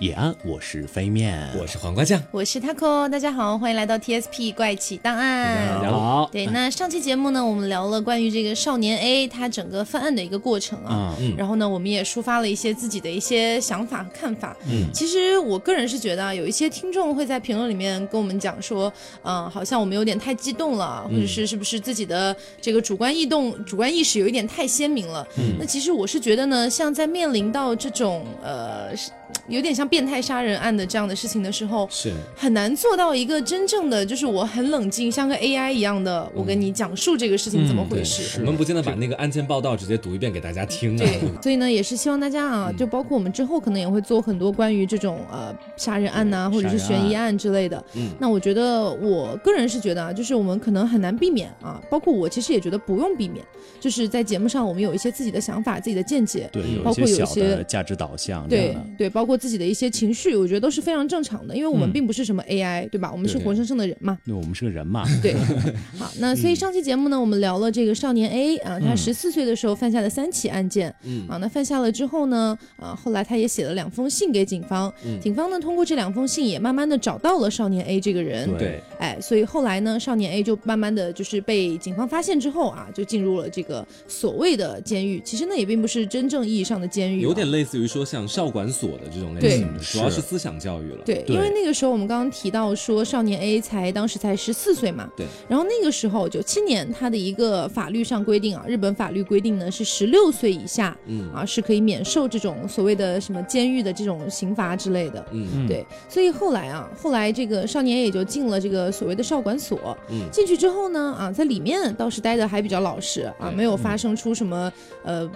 野安，我是飞面，我是黄瓜酱，我是 taco，大家好，欢迎来到 TSP 怪奇档案。大家好。对，那上期节目呢，我们聊了关于这个少年 A 他整个犯案的一个过程啊，嗯。然后呢，我们也抒发了一些自己的一些想法和看法。嗯，其实我个人是觉得啊，有一些听众会在评论里面跟我们讲说，嗯、好像我们有点太激动了，或者是是不是自己的这个主观意动、主观意识有一点太鲜明了。嗯，那其实我是觉得呢，像在面临到这种呃，是有点像变态杀人案的这样的事情的时候，是很难做到一个真正的，就是我很冷静，像个 AI 一样的，我跟你讲述这个事情怎么回事。我们不见得把那个案件报道直接读一遍给大家听啊。对，所以呢，也是希望大家啊，就包括我们之后可能也会做很多关于这种呃杀人案呐、或者是悬疑案之类的。嗯那我觉得我个人是觉得啊，就是我们可能很难避免啊，包括我其实也觉得不用避免，就是在节目上我们有一些自己的想法、自己的见解，对，有包括有些的价值导向对。对，包括自己的一些情绪，我觉得都是非常正常的，因为我们嗯。并不是什么 AI，、对吧？我们是活生生的人嘛。那我们是个人嘛，对，好，那所以上期节目呢，我们聊了这个少年 A 啊，他嗯。十四岁的时候犯下的三起案件，嗯。啊，那犯下了之后呢，啊，后来他也写了两封信给警方，嗯。警方呢通过这两封信也慢慢的找到了少年 A 这个人，对。对，哎，所以后来呢，少年 A 就慢慢的就是被警方发现之后啊，就进入了这个所谓的监狱，其实那也并不是真正意义上的监狱啊、有点类似于说像少管所的这种类对型的，主要是是思想教育了。对，对因为那个时候我们刚刚提到说，少年 A 才当时才十四岁嘛，对。然后那个时候九七年，他的一个法律上规定啊，日本法律规定呢是十六岁以下嗯啊是可以免受这种所谓的什么监狱的这种刑罚之类的。嗯嗯对，所以后来啊，后来这个少年 A 也就进了这个所谓的少管所。嗯进去之后呢，啊，在里面倒是待的还比较老实啊，没有发生出什么呃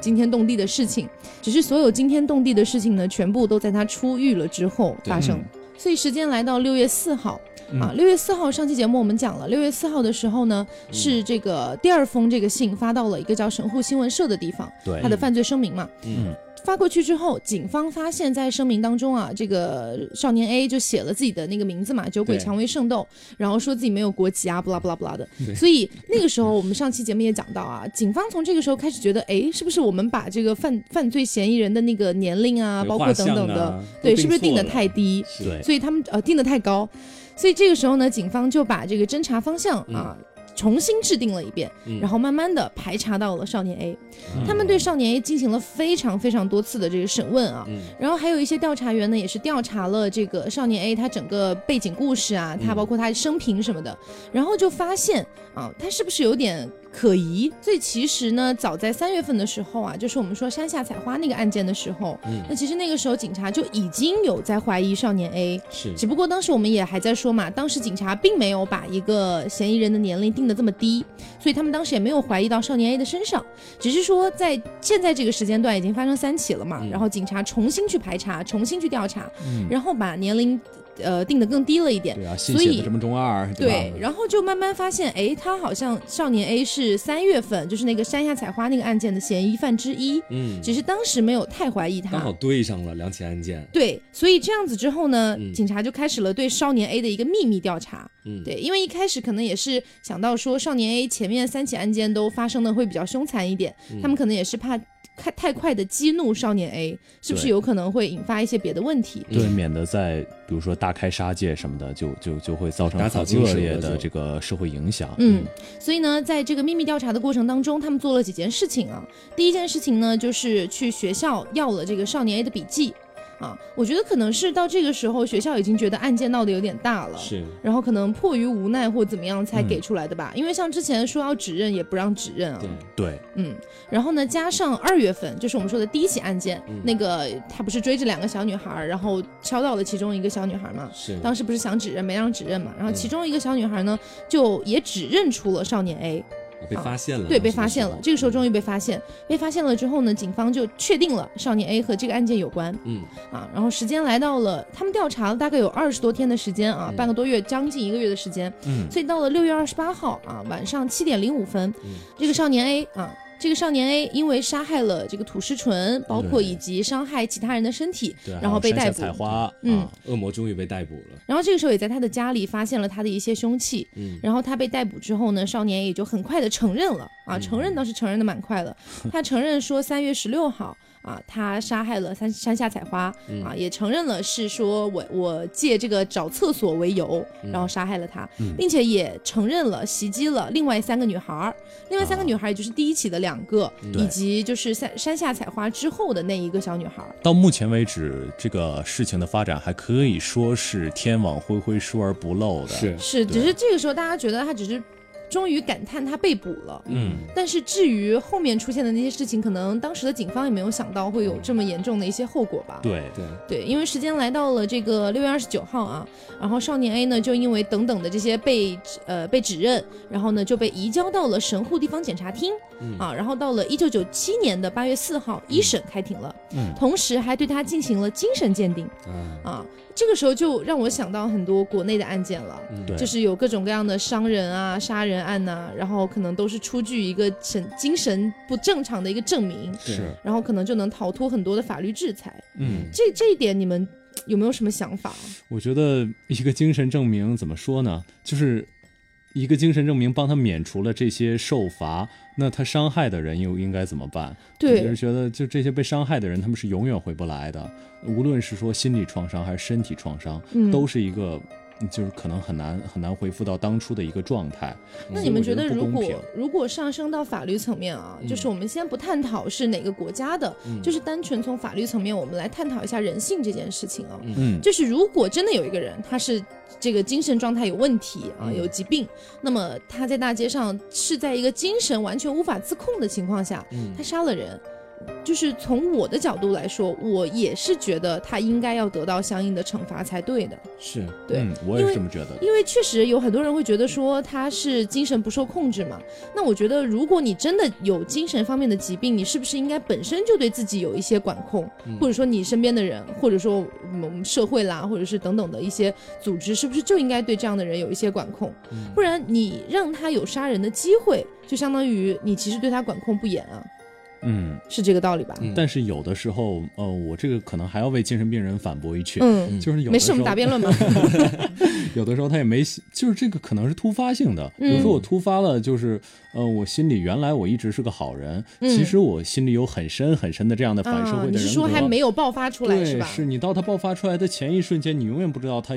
惊天动地的事情，只是所有惊天动地的事情呢，全部都在他出狱了之后发生。所以时间来到六月四号。啊，六月四号上期节目我们讲了，六月四号的时候呢，是这个第二封这个信发到了一个叫神户新闻社的地方，对。他的犯罪声明嘛，嗯发过去之后，警方发现，在声明当中啊，这个少年 A 就写了自己的那个名字嘛，酒鬼蔷薇圣斗，然后说自己没有国籍啊，不拉不拉不拉的。所以那个时候，我们上期节目也讲到啊，警方从这个时候开始觉得，哎，是不是我们把这个犯犯罪嫌疑人的那个年龄啊，包括等等的，啊对，是不是定的太低？对所以他们呃定的太高，所以这个时候呢，警方就把这个侦查方向啊。重新制定了一遍，嗯。然后慢慢的排查到了少年 A，、嗯。他们对少年 A 进行了非常非常多次的这个审问啊，嗯。然后还有一些调查员呢，也是调查了这个少年 A 他整个背景故事啊，他包括他生平什么的，然后就发现啊，他是不是有点可疑？所以其实呢，早在三月份的时候啊，就是我们说山下采花那个案件的时候，嗯。那其实那个时候警察就已经有在怀疑少年 A，是。只不过当时我们也还在说嘛，当时警察并没有把一个嫌疑人的年龄定得这么低，所以他们当时也没有怀疑到少年 A 的身上，只是说在现在这个时间段已经发生三起了嘛，嗯。然后警察重新去排查，重新去调查，嗯。然后把年龄呃定的更低了一点。对啊，信所以写的什么中二，吧对，然后就慢慢发现，哎，他好像少年 A 是三月份，就是那个山下采花那个案件的嫌疑犯之一，嗯，只是当时没有太怀疑他。刚好对上了两起案件。对，所以这样子之后呢，嗯警察就开始了对少年 A 的一个秘密调查。嗯，对，因为一开始可能也是想到说少年 A 前面三起案件都发生的会比较凶残一点，嗯他们可能也是怕太太快的激怒少年 A，是不是有可能会引发一些别的问题？对，免得在比如说大开杀戒什么的，就就就会造成打草很惊蛇恶劣的这个社会影响。嗯，所以呢，在这个秘密调查的过程当中，他们做了几件事情啊。第一件事情呢，就是去学校要了这个少年 A 的笔记。啊，我觉得可能是到这个时候，学校已经觉得案件闹得有点大了，是然后可能迫于无奈或怎么样才嗯给出来的吧。因为像之前说要指认，也不让指认啊。对，对，嗯，然后呢，加上二月份，就是我们说的第一起案件，嗯那个他不是追着两个小女孩，然后敲到了其中一个小女孩嘛。是当时不是想指认，没让指认嘛。然后嗯其中一个小女孩呢，就也指认出了少年 A，被发现了，对，被发现了。这个时候终于被发现，被发现了之后呢，警方就确定了少年 A 和这个案件有关嗯啊。然后时间来到了，他们调查了大概有二十多天的时间啊，嗯半个多月，将近一个月的时间。嗯，所以到了六月二十八号啊，晚上七点零五分，嗯这个少年 A 啊。这个少年 A 因为杀害了这个土师纯，包括以及伤害其他人的身体，然后被逮捕。采花，嗯啊恶魔终于被逮捕了。然后这个时候也在他的家里发现了他的一些凶器，嗯然后他被逮捕之后呢，少年也就很快的承认了啊，承认倒是承认的蛮快的。他承认说三月十六号啊，他杀害了山山下采花啊，也承认了是说我我借这个找厕所为由，然后杀害了他，并且也承认了袭击了另外三个女孩儿，另外三个女孩也就是第一起的两个，以及就是山山下采花之后的那一个小女孩。到目前为止，这个事情的发展还可以说是天网恢恢，疏而不漏的。是是，只是这个时候大家觉得他只是。终于感叹他被捕了，嗯，但是至于后面出现的那些事情，可能当时的警方也没有想到会有这么严重的一些后果吧。对。对。对，因为时间来到了这个六月二十九号啊，然后少年 A 呢就因为等等的这些被呃被指认，然后呢就被移交到了神户地方检察厅，啊，然后到了一九九七年的八月四号，一审开庭了，嗯，同时还对他进行了精神鉴定，嗯啊。这个时候就让我想到很多国内的案件了，嗯就是有各种各样的伤人啊、杀人案呐，然后可能都是出具一个神精神不正常的一个证明，是，然后可能就能逃脱很多的法律制裁。嗯，这这一点你们有没有什么想法？我觉得一个精神证明怎么说呢？就是一个精神证明帮他免除了这些受罚。那他伤害的人又应该怎么办？对，就是觉得就这些被伤害的人，他们是永远回不来的。无论是说心理创伤还是身体创伤，都是一个。就是可能很难很难恢复到当初的一个状态。那你们觉得，如果如果上升到法律层面啊，就是我们先不探讨是哪个国家的，就是单纯从法律层面，我们来探讨一下人性这件事情啊。嗯，就是如果真的有一个人，他是这个精神状态有问题啊，有疾病，那么他在大街上是在一个精神完全无法自控的情况下，他杀了人。就是从我的角度来说，我也是觉得他应该要得到相应的惩罚才对的。是对，我也是这么觉得。因为确实有很多人会觉得说他是精神不受控制嘛。那我觉得，如果你真的有精神方面的疾病，你是不是应该本身就对自己有一些管控，或者说你身边的人，或者说我们社会啦，或者是等等的一些组织，是不是就应该对这样的人有一些管控？不然你让他有杀人的机会，就相当于你其实对他管控不严啊。嗯，是这个道理吧？但是有的时候，呃，我这个可能还要为精神病人反驳一句，嗯，就是有没事，我们打辩论嘛。有的时候他也没，就是这个可能是突发性的。比如说我突发了，就是，呃，我心里原来我一直是个好人，其实我心里有很深很深的这样的反社会的人格。你是说还没有爆发出来是吧？是你到他爆发出来的前一瞬间，你永远不知道他。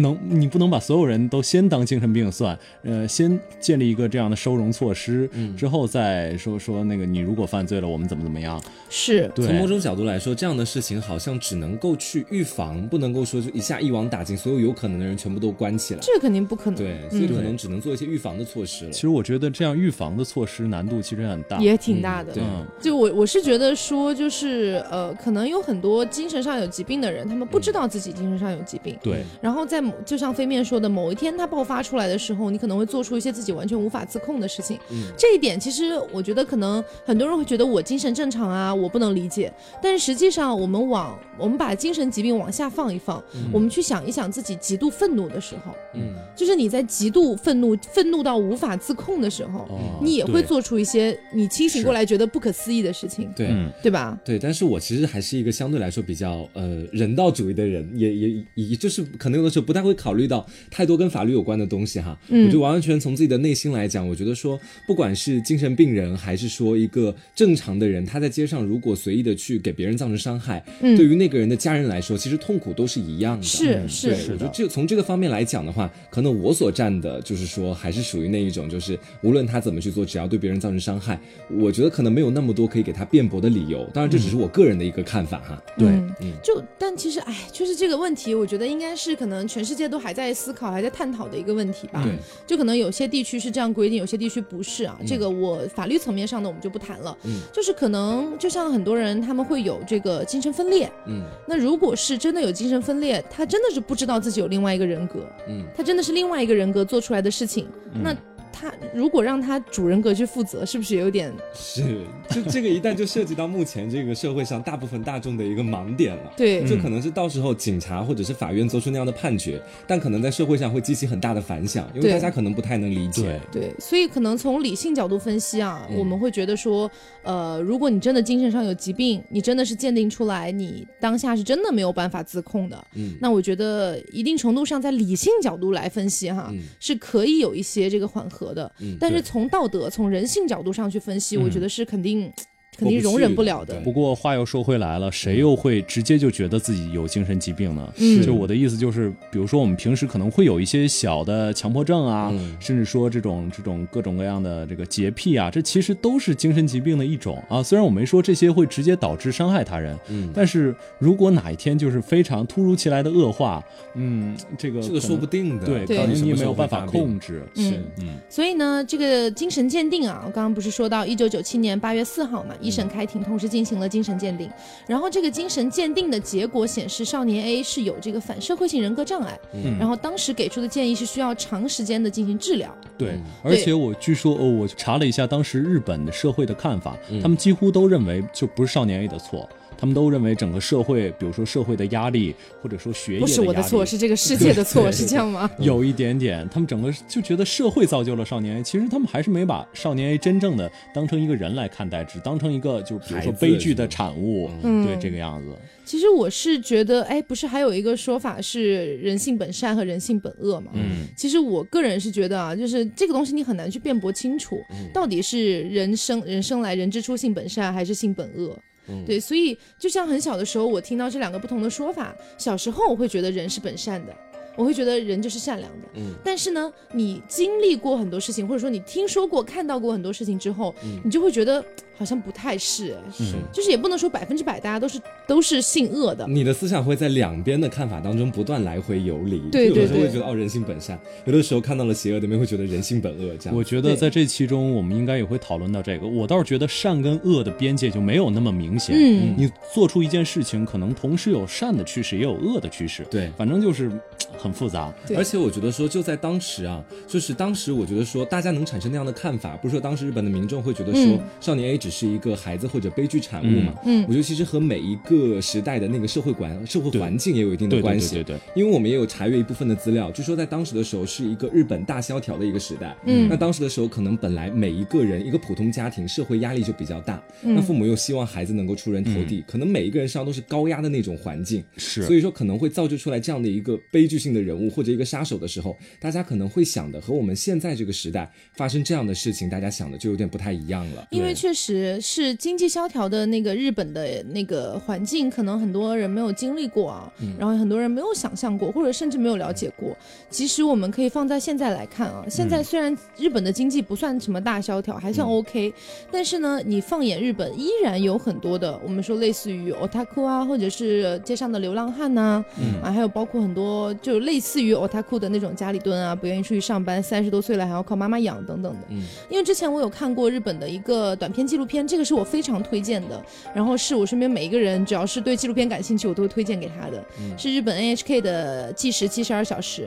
能，你不能把所有人都先当精神病算，呃，先建立一个这样的收容措施，嗯之后再说说那个你如果犯罪了，我们怎么怎么样？是从某种角度来说，这样的事情好像只能够去预防，不能够说就一下一网打尽，所有有可能的人全部都关起来，这肯定不可能。对，所以可能只能做一些预防的措施了。其实我觉得这样预防的措施难度其实很大，也挺大的。对，就我我是觉得说，就是呃，可能有很多精神上有疾病的人，他们不知道自己精神上有疾病。对，然后在就像飞面。说的某一天它爆发出来的时候，你可能会做出一些自己完全无法自控的事情。嗯，这一点其实我觉得可能很多人会觉得我精神正常啊，我不能理解。但是实际上，我们往我们把精神疾病往下放一放，我们去想一想自己极度愤怒的时候，嗯，就是你在极度愤怒、愤怒到无法自控的时候，你也会做出一些你清醒过来觉得不可思议的事情。对，对吧？对，但是我其实还是一个相对来说比较呃人道主义的人，也也也就是可能有的时候不太会考虑到。太多跟法律有关的东西哈，嗯我就完完全从自己的内心来讲，我觉得说，不管是精神病人，还是说一个正常的人，他在街上如果随意的去给别人造成伤害，对于那个人的家人来说，其实痛苦都是一样的。是是，我觉得这从这个方面来讲的话，可能我所站的就是说，还是属于那一种，就是无论他怎么去做，只要对别人造成伤害，我觉得可能没有那么多可以给他辩驳的理由。当然，这只是我个人的一个看法哈。对，嗯，就但其实，哎，就是这个问题，我觉得应该是可能全世界都还在思考，还在探讨的一个问题吧。对，就可能有些地区是这样规定，有些地区不是啊。这个我法律层面上的我们就不谈了。嗯，就是可能就像很多人他们会有这个精神分裂。嗯，那如果是真的有精神分裂，他真的是不知道自己有另外一个人格。嗯，他真的是另外一个人格做出来的事情。那。他如果让他主人格去负责，是不是有点是？就这个一旦就涉及到目前这个社会上大部分大众的一个盲点了。对，就可能是到时候警察或者是法院做出那样的判决，但可能在社会上会激起很大的反响，因为大家可能不太能理解。对，所以可能从理性角度分析啊，我们会觉得说，呃，如果你真的精神上有疾病，你真的是鉴定出来你当下是真的没有办法自控的，嗯，那我觉得一定程度上在理性角度来分析哈，是可以有一些这个缓和。的，但是从道德、从人性角度上去分析，我觉得是肯定。肯定容忍不了的不。不过话又说回来了，谁又会直接就觉得自己有精神疾病呢？嗯就我的意思就是，比如说我们平时可能会有一些小的强迫症啊，嗯甚至说这种这种各种各样的这个洁癖啊，这其实都是精神疾病的一种啊。虽然我没说这些会直接导致伤害他人，嗯但是如果哪一天就是非常突如其来的恶化，嗯，这个这个说不定的，对，对可能你也到底什么没有办法控制。嗯是，嗯，所以呢，这个精神鉴定啊，我刚刚不是说到一九九七年八月四号嘛，一审开庭，同时进行了精神鉴定。然后这个精神鉴定的结果显示，少年 A 是有这个反社会性人格障碍。嗯然后当时给出的建议是需要长时间的进行治疗。对嗯，而且我据说，哦，我查了一下当时日本的社会的看法，嗯他们几乎都认为就不是少年 A 的错，他们都认为整个社会，比如说社会的压力，或者说学业不是我的错，是这个世界的错，是这样吗？有一点点，他们整个就觉得社会造就了少年 A，其实他们还是没把少年 A 真正的当成一个人来看待，只当成一个就比如说悲剧的产物，嗯对这个样子。其实我是觉得，哎，不是还有一个说法是人性本善和人性本恶嘛？嗯，其实我个人是觉得啊，就是这个东西你很难去辩驳清楚，到底是人生人生来人之初性本善还是性本恶。对，所以就像很小的时候，我听到这两个不同的说法，小时候我会觉得人是本善的，我会觉得人就是善良的。嗯。但是呢，你经历过很多事情，或者说你听说过、看到过很多事情之后，你就会觉得好像不太是，哎，是。就是也不能说百分之百大家都是都是性恶的。你的思想会在两边的看法当中不断来回游离，对对有的时候会觉得哦人性本善，有的时候看到了邪恶的面会觉得人性本恶这样。我觉得在这期中，我们应该也会讨论到这个。我倒是觉得善跟恶的边界就没有那么明显。嗯你做出一件事情，可能同时有善的趋势，也有恶的趋势。对反正就是很复杂。对而且我觉得说，就在当时啊，就是当时我觉得说，大家能产生那样的看法，不是说当时日本的民众会觉得说，嗯少年 A 只是一个孩子或者悲剧产物嘛？嗯。我觉得其实和每一个时代的那个社会管社会环境也有一定的关系。对对对对，因为我们也有查阅一部分的资料，据说在当时的时候是一个日本大萧条的一个时代。嗯。那当时的时候，可能本来每一个人一个普通家庭社会压力就比较大，嗯。那父母又希望孩子能够出人头地，可能每一个人身上都是高压的那种环境，是。所以说可能会造就出来这样的一个悲剧性的人物或者一个杀手的时候，大家可能会想的和我们现在这个时代发生这样的事情，大家想的就有点不太一样了。因为确实是经济萧条的那个日本的那个环境，可能很多人没有经历过啊，然后很多人没有想象过，或者甚至没有了解过。其实我们可以放在现在来看啊，现在虽然日本的经济不算什么大萧条，还算 OK，、但是呢，你放眼日本，依然有很多的我们说类似于 otaku 啊，或者是街上的流浪汉呐、啊，还有包括很多就类似于 otaku 的那种家里蹲啊，不愿意出去上班，三十多岁了还要靠妈妈养等等的。嗯。因为之前我有看过日本的一个短片记录片，这个是我非常推荐的。然后是我身边每一个人只要是对纪录片感兴趣，我都会推荐给他的。是日本 NHK 的《计时七十二小时》，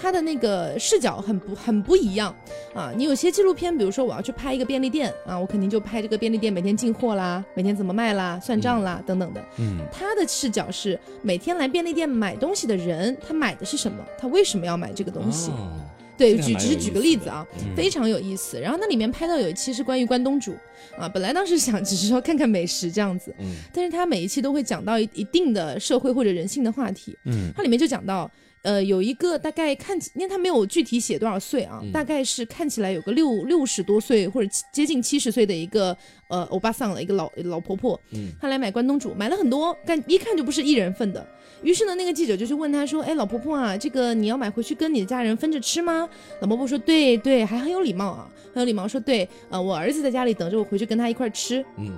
它的那个视角很不很不一样啊。你有些纪录片，比如说我要去拍一个便利店啊，我肯定就拍这个便利店每天进货啦，每天怎么卖啦，算账啦、等等的。嗯，他的视角是每天来便利店买东西的人，他买的是什么？他为什么要买这个东西？哦对，举只是举个例子啊，嗯非常有意思。然后那里面拍到有一期是关于关东煮啊，本来当时想只是说看看美食这样子，嗯但是他每一期都会讲到一一定的社会或者人性的话题。嗯，它里面就讲到。呃，有一个大概看起，因为他没有具体写多少岁啊，嗯大概是看起来有个六六十多岁或者接近七十岁的一个呃欧巴桑的，一个老老婆婆，嗯她来买关东煮，买了很多，但一看就不是一人份的。于是呢，那个记者就去问他说：“哎，老婆婆啊，这个你要买回去跟你的家人分着吃吗？”老婆婆说：“对对，还很有礼貌啊，很有礼貌，说对，呃，我儿子在家里等着我回去跟他一块吃。”嗯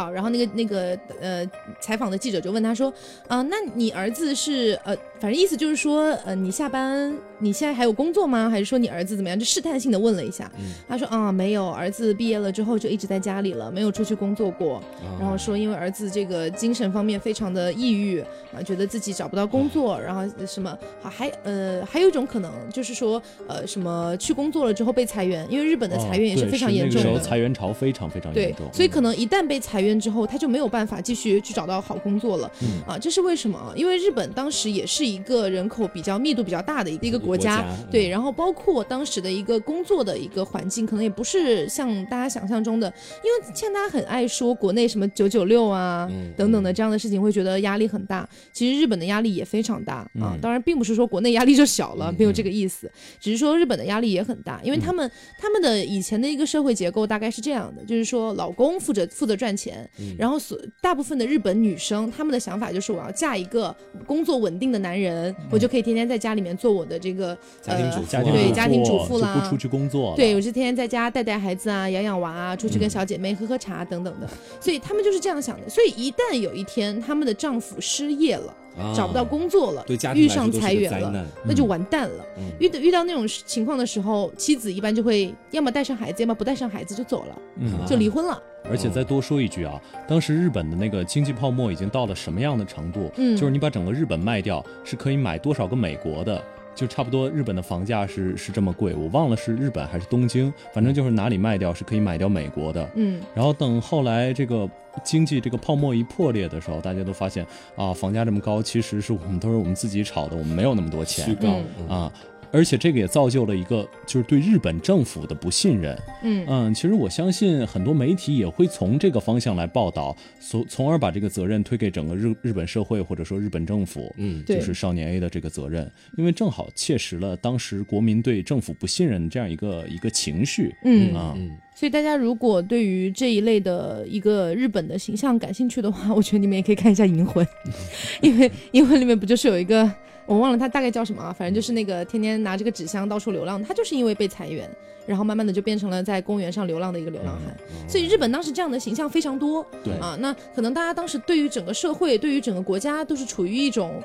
好，然后那个那个呃，采访的记者就问他说，啊、那你儿子是呃，反正意思就是说，呃，你下班你现在还有工作吗？还是说你儿子怎么样？就试探性的问了一下。嗯他说啊，没有，儿子毕业了之后就一直在家里了，没有出去工作过。啊然后说，因为儿子这个精神方面非常的抑郁啊，觉得自己找不到工作，然后什么好还呃还有一种可能就是说呃什么去工作了之后被裁员，因为日本的裁员也是非常严那个时候重的。裁员潮非常非常对严重，，所以可能一旦被裁员之后，他就没有办法继续去找到好工作了。嗯啊，这是为什么啊？因为日本当时也是一个人口比较密度比较大的一个国国家，对，然后包括当时的一个工作的一个环境，可能也不是像大家想象中的，因为现在大家很爱说国内什么九九六啊、嗯等等的这样的事情，会觉得压力很大。其实日本的压力也非常大啊，嗯当然并不是说国内压力就小了，嗯 没有这个意思，只是说日本的压力也很大，因为他们、他们的以前的一个社会结构大概是这样的，就是说老公负责负责赚钱，嗯然后所大部分的日本女生，她们的想法就是我要嫁一个工作稳定的男人，我就可以天天在家里面做我的这个家庭主妇啊家庭主对家庭主妇啦不出去工作。对，我就天天在家带带孩子啊，养养娃啊，出去嗯跟小姐妹喝喝茶等等的，所以她们就是这样想的。所以一旦有一天她们的丈夫失业了，啊找不到工作了，对家庭遇上裁员了那就完蛋了。嗯遇到遇到那种情况的时候，妻子一般就会要么带上孩子，要么不带上孩子就走了，嗯啊就离婚了。而且再多说一句啊，当时日本的那个经济泡沫已经到了什么样的程度？嗯就是你把整个日本卖掉，是可以买多少个美国的。就差不多，日本的房价是是这么贵，我忘了是日本还是东京，反正就是哪里卖掉是可以买掉美国的。嗯，然后等后来这个经济这个泡沫一破裂的时候，大家都发现啊，房价这么高，其实是我们都是我们自己炒的，我们没有那么多钱虚高啊。而且这个也造就了一个就是对日本政府的不信任。嗯。嗯，其实我相信很多媒体也会从这个方向来报道，从从而把这个责任推给整个日日本社会或者说日本政府。嗯。对。就是少年 A 的这个责任，因为正好切实了当时国民对政府不信任的这样一个一个情绪。嗯啊，嗯。所以大家如果对于这一类的一个日本的形象感兴趣的话，我觉得你们也可以看一下《银魂》，因为《银魂》里面不就是有一个我忘了他大概叫什么啊，反正就是那个天天拿着个纸箱到处流浪，他就是因为被裁员，然后慢慢的就变成了在公园上流浪的一个流浪汉。所以日本当时这样的形象非常多，对。啊，那可能大家当时对于整个社会、对于整个国家都是处于一种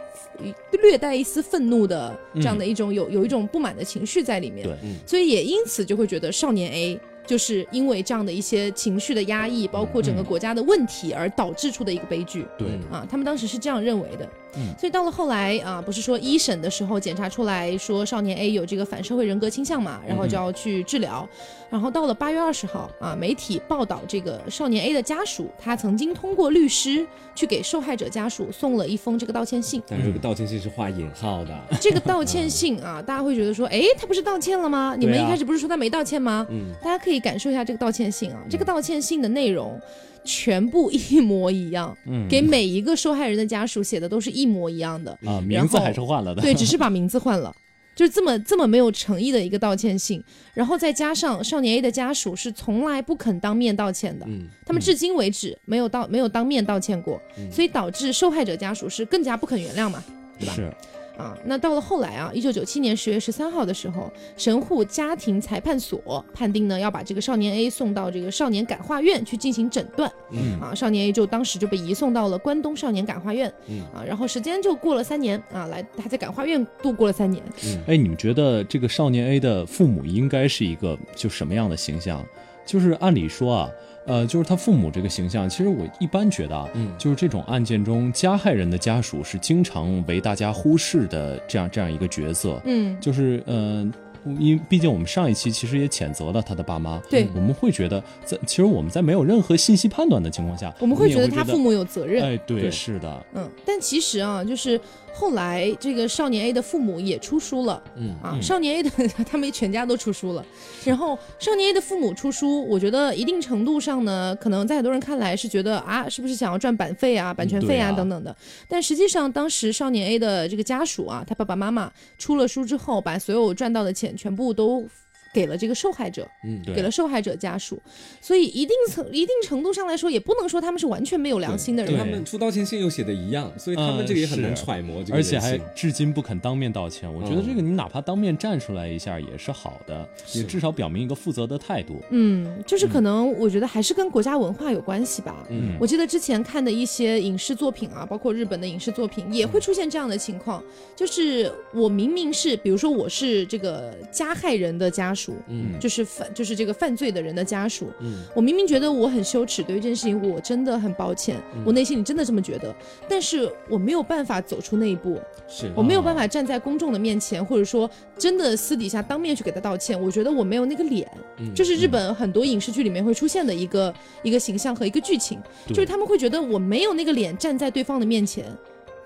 略带一丝愤怒的这样的一种有有一种不满的情绪在里面。对。所以也因此就会觉得少年 A 就是因为这样的一些情绪的压抑，包括整个国家的问题而导致出的一个悲剧。对，啊，他们当时是这样认为的。嗯所以到了后来啊，不是说一审的时候检查出来说少年 A 有这个反社会人格倾向嘛，然后就要去治疗。然后到了八月二十号啊，媒体报道这个少年 A 的家属，他曾经通过律师去给受害者家属送了一封这个道歉信。但是这个道歉信是画引号的，这个道歉 信啊，大家会觉得说，哎，他不是道歉了吗？你们一开始不是说他没道歉吗？嗯大家可以感受一下这个道歉信啊，这个道歉信的内容全部一模一样，嗯。给每一个受害人的家属写的都是一模一样的，啊，名字还是换了的。对，只是把名字换了。就是这么这么没有诚意的一个道歉信，然后再加上少年 A 的家属是从来不肯当面道歉的，嗯。他们至今为止没有道没有当面道歉过，所以导致受害者家属是更加不肯原谅嘛。对吧？是，啊，那到了后来啊，一九九七年十月十三号的时候，神户家庭裁判所判定呢要把这个少年 A 送到这个少年感化院去进行诊断。嗯啊，少年 A 就当时就被移送到了关东少年感化院。嗯啊，然后时间就过了三年啊，来他在感化院度过了三年。哎，你们觉得这个少年 A 的父母应该是一个就什么样的形象？就是按理说啊，呃，就是他父母这个形象，其实我一般觉得啊，嗯就是这种案件中加害人的家属是经常为大家忽视的这样这样一个角色，嗯，就是嗯。呃因毕竟我们上一期其实也谴责了他的爸妈，对我们会觉得在其实我们在没有任何信息判断的情况下，我们会觉得他父母有责任。哎，对，对是的，嗯，但其实啊，就是后来这个少年 A 的父母也出书了。嗯。啊，少年 A 的他们全家都出书了，然后少年 A 的父母出书，我觉得一定程度上呢，可能在很多人看来是觉得啊，是不是想要赚版费啊、版权费啊。等等的，但实际上当时少年 A 的这个家属啊，他爸爸妈妈出了书之后，把所有赚到的钱全部都给了这个受害者，嗯对给了受害者家属，所以一定程一定程度上来说，也不能说他们是完全没有良心的人。他们出道歉信又写的一样，所以他们这个也很难嗯是揣摩这个而且还至今不肯当面道歉。我觉得这个你哪怕当面站出来一下也是好的，也至少表明一个负责的态度。嗯，就是可能我觉得还是跟国家文化有关系吧。嗯我记得之前看的一些影视作品啊，包括日本的影视作品，也会出现这样的情况，就是我明明是，比如说我是这个加害人的家属，嗯。就是犯就是这个犯罪的人的家属，嗯。我明明觉得我很羞耻，对于这件事情我真的很抱歉，嗯。我内心里真的这么觉得，但是我没有办法走出那一步，是。我没有办法站在公众的面前，或者说真的私底下当面去给他道歉，我觉得我没有那个脸，嗯。这是日本很多影视剧里面会出现的一个一个形象和一个剧情，对。就是他们会觉得我没有那个脸站在对方的面前。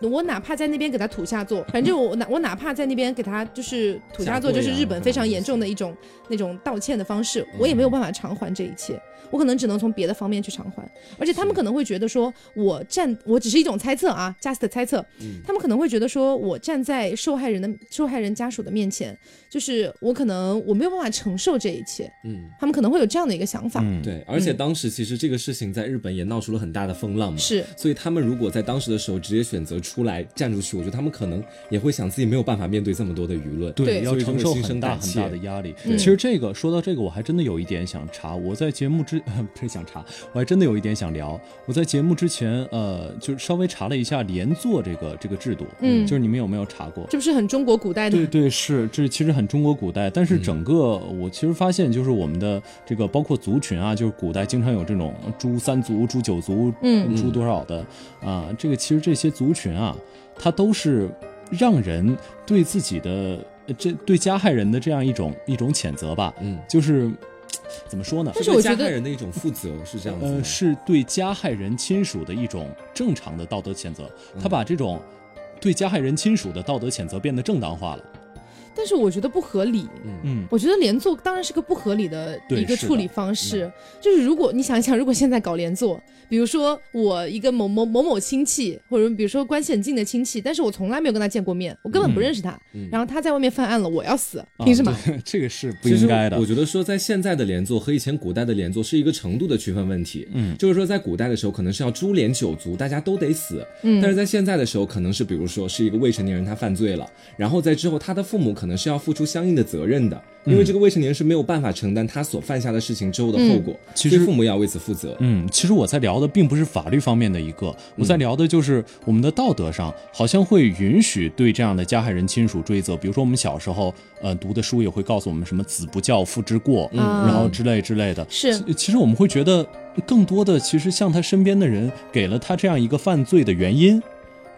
我哪怕在那边给他土下座，反正我哪我哪怕在那边给他就是土下座，下跪啊就是日本非常严重的一种那种道歉的方式，我也没有办法偿还这一切。我可能只能从别的方面去偿还，而且他们可能会觉得说，我站，我只是一种猜测啊，just 猜测，他们可能会觉得说我站在受害人的受害人家属的面前，就是我可能我没有办法承受这一切，嗯，他们可能会有这样的一个想法，嗯，对，而且当时其实这个事情在日本也闹出了很大的风浪嘛，是。所以他们如果在当时的时候直接选择出来站出去，我觉得他们可能也会想自己没有办法面对这么多的舆论，对要承受很大很大的压力。对其实这个说到这个，我还真的有一点想查。我在节目之不是想查，我还真的有一点想聊。我在节目之前，呃，就是稍微查了一下连坐这个这个制度，嗯就是你们有没有查过？这不是很中国古代的对对是，这其实很中国古代，但是整个、我其实发现，就是我们的这个包括族群啊，就是古代经常有这种诛三族、诛九族、嗯诛多少的啊、这个其实这些族群啊，它都是让人对自己的呃这对加害人的这样一种一种谴责吧，嗯，就是 怎么说呢？但是我觉得对加害人的一种负责是这样子，呃，是对加害人亲属的一种正常的道德谴责，他把这种对加害人亲属的道德谴责变得正当化了。但是我觉得不合理。嗯，我觉得连坐当然是个不合理的一个处理方式，就是如果你想一想，如果现在搞连坐，比如说我一个某某某某亲戚，或者比如说关系很近的亲戚，但是我从来没有跟他见过面，我根本不认识他，然后他在外面犯案了，我要死，凭什么？这个是不应该的我。觉得说，在现在的连坐和以前古代的连坐是一个程度的区分问题。嗯，就是说在古代的时候，可能是要株连九族，大家都得死。嗯，但是在现在的时候，可能是比如说是一个未成年人他犯罪了，然后在之后他的父母可能是要付出相应的责任的，因为这个未成年人是没有办法承担他所犯下的事情之后的后果，其实父母要为此负责。嗯，其实我在聊的并不是法律方面的一个，我在聊的就是我们的道德上好像会允许对这样的加害人亲属追责。比如说我们小时候，呃，读的书也会告诉我们什么“子不教，父之过”，嗯然后之类之类的。是其其实我们会觉得，更多的其实像他身边的人给了他这样一个犯罪的原因。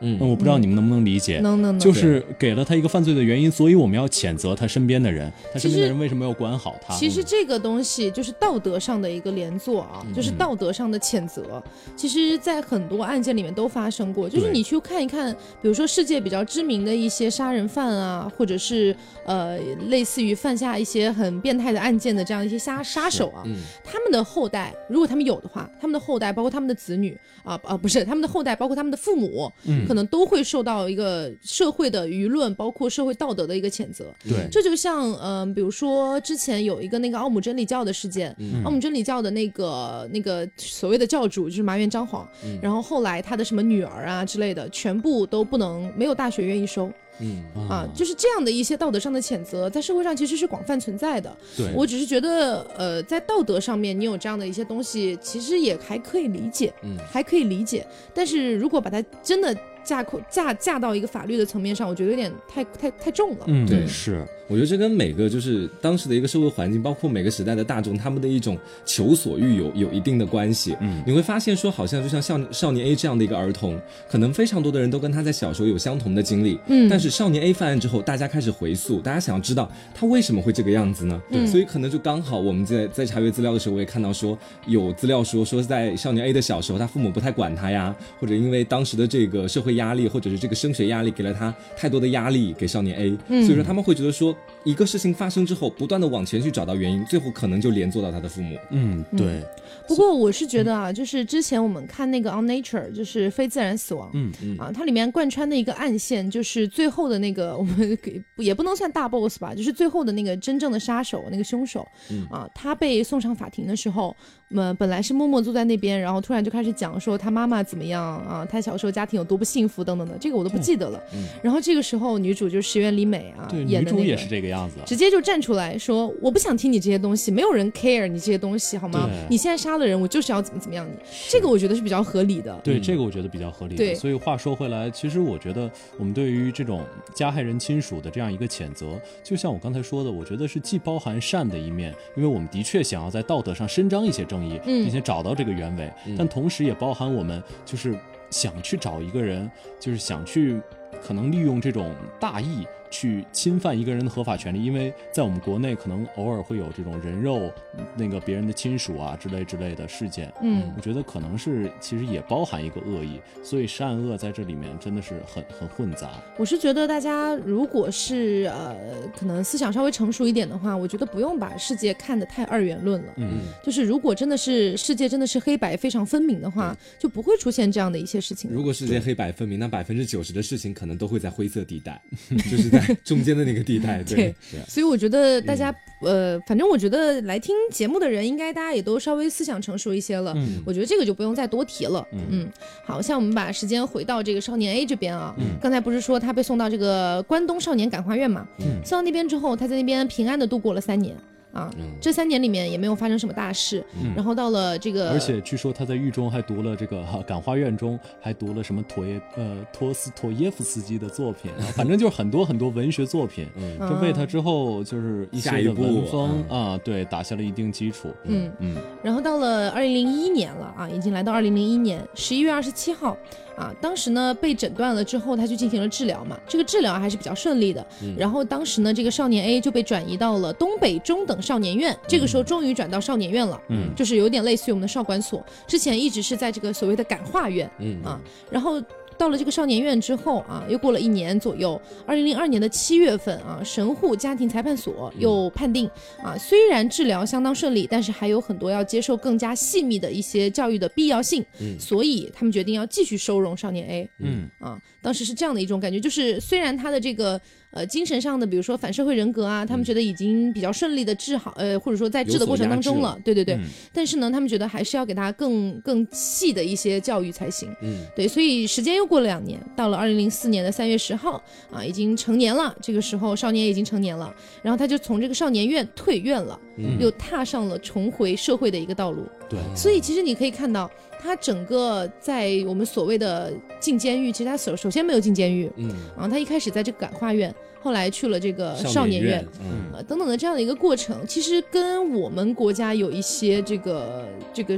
嗯我不知道你们能不能理解。能能能，就是给了他一个犯罪的原因，所以我们要谴责他身边的人。他身边的人为什么要管好他？其实这个东西就是道德上的一个连坐啊，嗯就是道德上的谴责。其实，在很多案件里面都发生过，就是你去看一看，比如说世界比较知名的一些杀人犯啊，或者是呃类似于犯下一些很变态的案件的这样一些杀杀手啊，嗯他们的后代，如果他们有的话，他们的后代包括他们的子女啊啊不是他们的后代，包括他们的父母，嗯可能都会受到一个社会的舆论，包括社会道德的一个谴责。对这就像嗯、呃比如说之前有一个那个奥姆真理教的事件，嗯奥姆真理教的那个那个所谓的教主就是麻原彰晃，嗯然后后来他的什么女儿啊之类的，全部都不能没有大学愿意收嗯啊，就是这样的一些道德上的谴责，在社会上其实是广泛存在的。对我只是觉得，呃，在道德上面，你有这样的一些东西，其实也还可以理解，嗯还可以理解。但是如果把它真的架扣架架到一个法律的层面上，我觉得有点太太太重了。嗯，对是。我觉得这跟每个就是当时的一个社会环境，包括每个时代的大众，他们的一种求索欲有有一定的关系。嗯，你会发现说，好像就像少少年 A 这样的一个儿童，可能非常多的人都跟他在小时候有相同的经历。嗯但是少年 A 犯案之后，大家开始回溯，大家想要知道他为什么会这个样子呢？对所以可能就刚好我们在在查阅资料的时候，我也看到说有资料说说在少年 A 的小时候，他父母不太管他呀，或者因为当时的这个社会压力或者是这个升学压力给了他太多的压力给少年 A，、嗯。所以说他们会觉得说一个事情发生之后，不断的往前去找到原因，最后可能就连坐到他的父母。嗯，对，不过我是觉得啊，就是之前我们看那个《On Nature》，就是非自然死亡，嗯嗯。啊，它里面贯穿的一个暗线，就是最后的那个我们给也不能算大 boss 吧，就是最后的那个真正的杀手，那个凶手，嗯。啊，他被送上法庭的时候，嗯，本来是默默坐在那边，然后突然就开始讲说他妈妈怎么样啊，他小时候家庭有多不幸福等等的，这个我都不记得了。嗯然后这个时候女主就是石原里美啊对，演的那个女主也是。这个样子。直接就站出来说：“我不想听你这些东西，没有人 care 你这些东西，好吗？你现在杀了人，我就是要怎么怎么样你。这个我觉得是比较合理的。对，嗯这个我觉得比较合理的。对所以话说回来，其实我觉得我们对于这种加害人亲属的这样一个谴责，就像我刚才说的，我觉得是既包含善的一面，因为我们的确想要在道德上伸张一些正义，嗯并且找到这个原委，嗯但同时也包含我们就是想去找一个人，就是想去可能利用这种大义去侵犯一个人的合法权利，因为在我们国内可能偶尔会有这种人肉那个别人的亲属啊之类之类的事件。嗯我觉得可能是其实也包含一个恶意，所以善恶在这里面真的是很很混杂。我是觉得大家如果是呃，可能思想稍微成熟一点的话，我觉得不用把世界看得太二元论了。嗯，就是如果真的是世界真的是黑白非常分明的话，就不会出现这样的一些事情。如果世界黑白分明，那百分之九十的事情可能都会在灰色地带，就是在 中间的那个地带。对对，所以我觉得大家、呃，反正我觉得来听节目的人，应该大家也都稍微思想成熟一些了。嗯我觉得这个就不用再多提了。嗯好像我们把时间回到这个少年 A 这边啊，刚才不是说他被送到这个关东少年感化院嘛？嗯送到那边之后，他在那边平安的度过了三年。啊，嗯这三年里面也没有发生什么大事，嗯然后到了这个，而且据说他在狱中还读了这个哈感化院中还读了什么妥耶呃托斯托耶夫斯基的作品，啊反正就是很多很多文学作品，嗯这为他之后就是一些的下一步文风啊，对，打下了一定基础。嗯，嗯然后到了二零零一年了啊，已经来到二零零一年十一月二十七号啊，当时呢被诊断了之后，他就进行了治疗嘛，这个治疗还是比较顺利的。然后当时呢，这个少年 A 就被转移到了东北中等少年院，这个时候终于转到少年院了，嗯就是有点类似于我们的少管所，之前一直是在这个所谓的感化院嗯啊，然后。到了这个少年院之后啊，又过了一年左右，二零零二年的七月份啊，神户家庭裁判所又判定啊，虽然治疗相当顺利，但是还有很多要接受更加细密的一些教育的必要性，嗯所以他们决定要继续收容少年 A 嗯啊。当时是这样的一种感觉，就是虽然他的这个呃精神上的，比如说反社会人格啊，他们觉得已经比较顺利的治好，呃，或者说在治的过程当中了，对对对，嗯但是呢，他们觉得还是要给他更更细的一些教育才行。嗯对，所以时间又过了两年，到了二零零四年的三月十号啊，已经成年了。这个时候，少年已经成年了，然后他就从这个少年院退院了，嗯又踏上了重回社会的一个道路。对，所以其实你可以看到，他整个在我们所谓的进监狱，其实他首首先没有进监狱嗯，然后，他一开始在这个感化院，后来去了这个少少年院院。，嗯呃，等等的这样的一个过程，其实跟我们国家有一些这个这个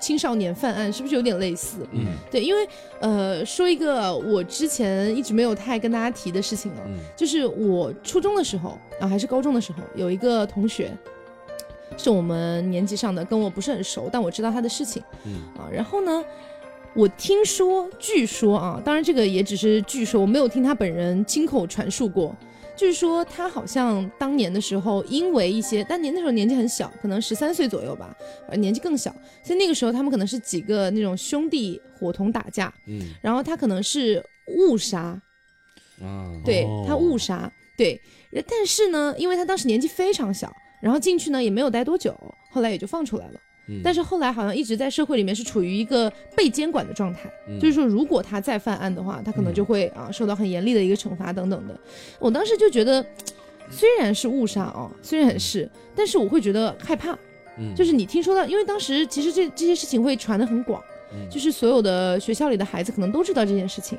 青少年犯案是不是有点类似？嗯对，因为呃，说一个我之前一直没有太跟大家提的事情啊，嗯就是我初中的时候啊，还是高中的时候，有一个同学。是我们年级上的，跟我不是很熟，但我知道他的事情，嗯。啊，然后呢，我听说，据说啊，当然这个也只是据说，我没有听他本人亲口传述过。据说他好像当年的时候，因为一些，但年那时候年纪很小，可能十三岁左右吧，呃，年纪更小，所以那个时候他们可能是几个那种兄弟伙同打架，嗯。然后他可能是误杀，啊，对哦。他误杀，对，但是呢，因为他当时年纪非常小，然后进去呢也没有待多久，后来也就放出来了。嗯但是后来好像一直在社会里面是处于一个被监管的状态，嗯就是说如果他再犯案的话，他可能就会啊受到很严厉的一个惩罚等等的。我当时就觉得，虽然是误杀啊，虽然是，但是我会觉得害怕，嗯就是你听说到，因为当时其实这这些事情会传得很广，嗯就是所有的学校里的孩子可能都知道这件事情，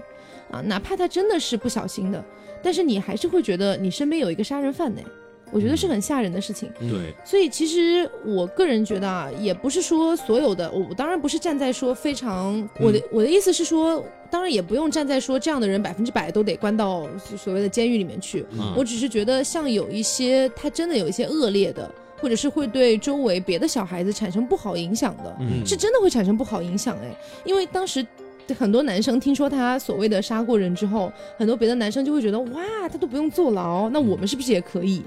啊，哪怕他真的是不小心的，但是你还是会觉得你身边有一个杀人犯呢，我觉得是很吓人的事情。嗯对，所以其实我个人觉得啊，也不是说所有的，我我当然不是站在说非常，我的我的意思是说，当然也不用站在说这样的人百分之百都得关到所谓的监狱里面去。嗯我只是觉得像有一些他真的有一些恶劣的，或者是会对周围别的小孩子产生不好影响的，嗯是真的会产生不好影响哎，因为当时。很多男生听说他所谓的杀过人之后，很多别的男生就会觉得哇，他都不用坐牢，那我们是不是也可以？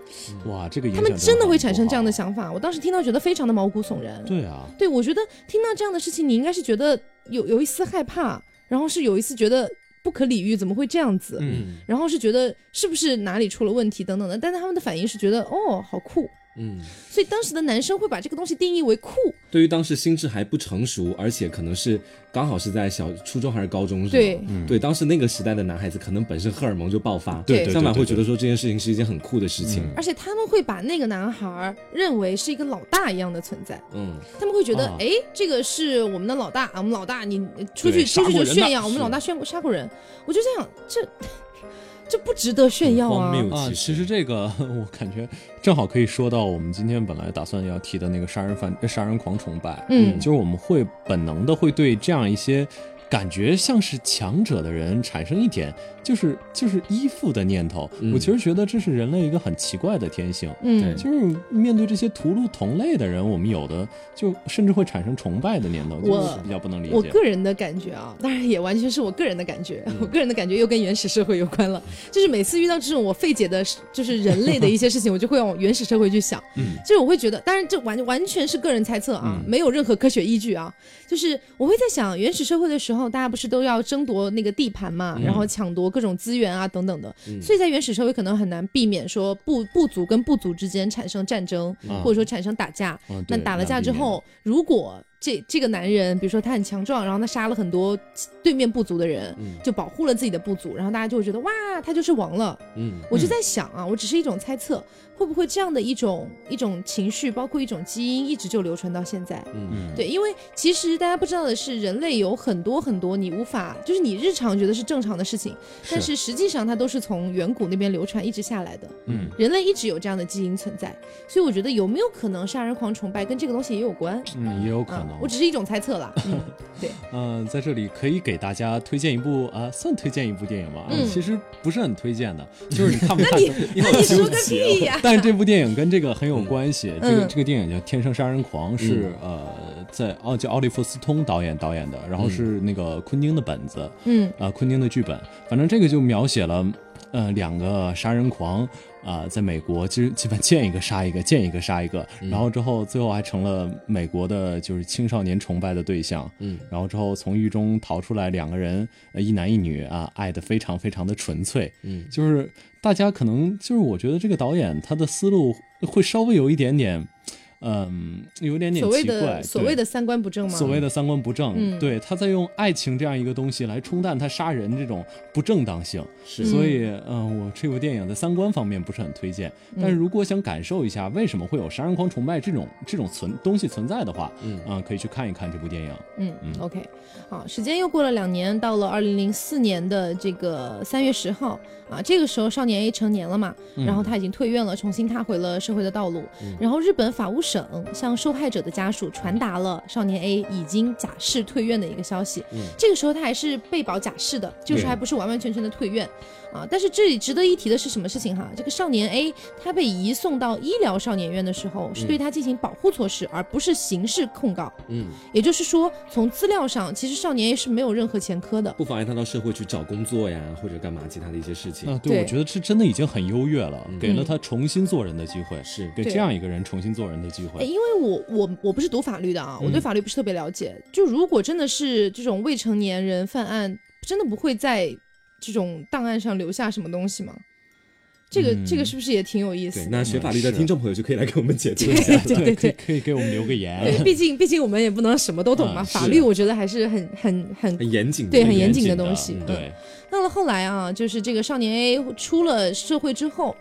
哇，这个他们真的会产生这样的。想法。我当时听到觉得非常的毛骨悚然。对啊，对，我觉得听到这样的事情，你应该是觉得有有一丝害怕，然后是有一丝觉得不可理喻，怎么会这样子？嗯然后是觉得是不是哪里出了问题等等的，但是他们的反应是觉得哦，好酷。嗯，所以当时的男生会把这个东西定义为酷，对于当时心智还不成熟，而且可能是刚好是在小初中还是高中，是吧对。嗯。对，当时那个时代的男孩子可能本身荷尔蒙就爆发，对对相反对对。会觉得说这件事情是一件很酷的事情，而且他们会把那个男孩儿认为是一个老大一样的存在，嗯。他们会觉得啊，哎、这个是我们的老大啊，我们老大你出去出去就炫耀，我们老大炫过杀过人，我就这样这这不值得炫耀啊。啊，其其实这个 我感觉正好可以说到我们今天本来打算要提的那个杀人犯、呃杀人狂崇拜，嗯就是我们会本能的会对这样一些感觉像是强者的人产生一点就是就是依附的念头。我其实觉得这是人类一个很奇怪的天性。嗯，就是面对这些屠戮同类的人，我们有的就甚至会产生崇拜的念头，就是比较不能理解。我个人的感觉啊，当然也完全是我个人的感觉，我个人的感觉又跟原始社会有关了。就是每次遇到这种我费解的，就是人类的一些事情，我就会往原始社会去想。嗯，就是我会觉得，当然这完完全是个人猜测啊，没有任何科学依据啊。就是我会在想，原始社会的时候，大家不是都要争夺那个地盘嘛，然后抢夺各种资源啊等等的，所以在原始社会可能很难避免说部部族跟部族之间产生战争，或者说产生打架。那打了架之后，如果这这个男人，比如说他很强壮，然后他杀了很多对面部族的人，就保护了自己的部族，然后大家就会觉得哇，他就是王了。嗯，我就在想啊，我只是一种猜测，会不会这样的一种一种情绪，包括一种基因，一直就流传到现在？嗯嗯，对，因为其实大家不知道的是，人类有很多很多你无法，就是你日常觉得是正常的事情，但是实际上它都是从远古那边流传一直下来的。嗯，人类一直有这样的基因存在，所以我觉得有没有可能杀人狂崇拜跟这个东西也有关？嗯，也有可能。我只是一种猜测啦。嗯，对。嗯，在这里可以给大家推荐一部啊，算推荐一部电影吧。嗯，其实不是很推荐的，就是你看不看？那你那你说个屁呀！但是这部电影跟这个很有关系。这个这个电影叫《天生杀人狂》，是呃，在奥叫奥利弗斯通导演导演的，然后是那个昆汀的本子。嗯。啊，昆汀的剧本，反正这个就描写了呃两个杀人狂。啊，在美国，其实基本见一个杀一个，见一个杀一个，然后之后最后还成了美国的，就是青少年崇拜的对象。嗯，然后之后从狱中逃出来，两个人，一男一女啊，爱的非常非常的纯粹。嗯，就是大家可能就是我觉得这个导演他的思路会稍微有一点点。嗯，有点点奇怪，所谓的三观不正吗？所谓的三观不正，对，他在用爱情这样一个东西来冲淡他杀人这种不正当性，是，所以，嗯，我这部电影在三观方面不是很推荐，但是如果想感受一下为什么会有杀人狂崇拜这种这种存东西存在的话，嗯，可以去看一看这部电影。嗯嗯，OK，好，时间又过了两年，到了二零零四年的这个三月十号。啊，这个时候少年 A 成年了嘛，然后他已经退院了，重新踏回了社会的道路。然后日本法务省向受害者的家属传达了少年 A 已经假释退院的一个消息。这个时候他还是被保假释的，就是还不是完完全全的退院。啊，但是这里值得一提的是什么事情哈？这个少年 A 他被移送到医疗少年院的时候，是对他进行保护措施，而不是刑事控告。嗯，也就是说，从资料上，其实少年 A 是没有任何前科的，不妨碍他到社会去找工作呀，或者干嘛其他的一些事情。啊，对，我觉得是真的已经很优越了，给了他重新做人的机会，是给这样一个人重新做人的机会。因为我我我不是读法律的啊，我对法律不是特别了解。就如果真的是这种未成年人犯案，真的不会在。这种档案上留下什么东西吗？这个这个是不是也挺有意思？那学法律的听众朋友就可以来给我们解读一下，对对对，可以给我们留个言。对，毕竟毕竟我们也不能什么都懂嘛，法律我觉得还是很很很很严谨，对，很严谨的东西。对。到了后来啊，就是这个少年 A 出了社会之后。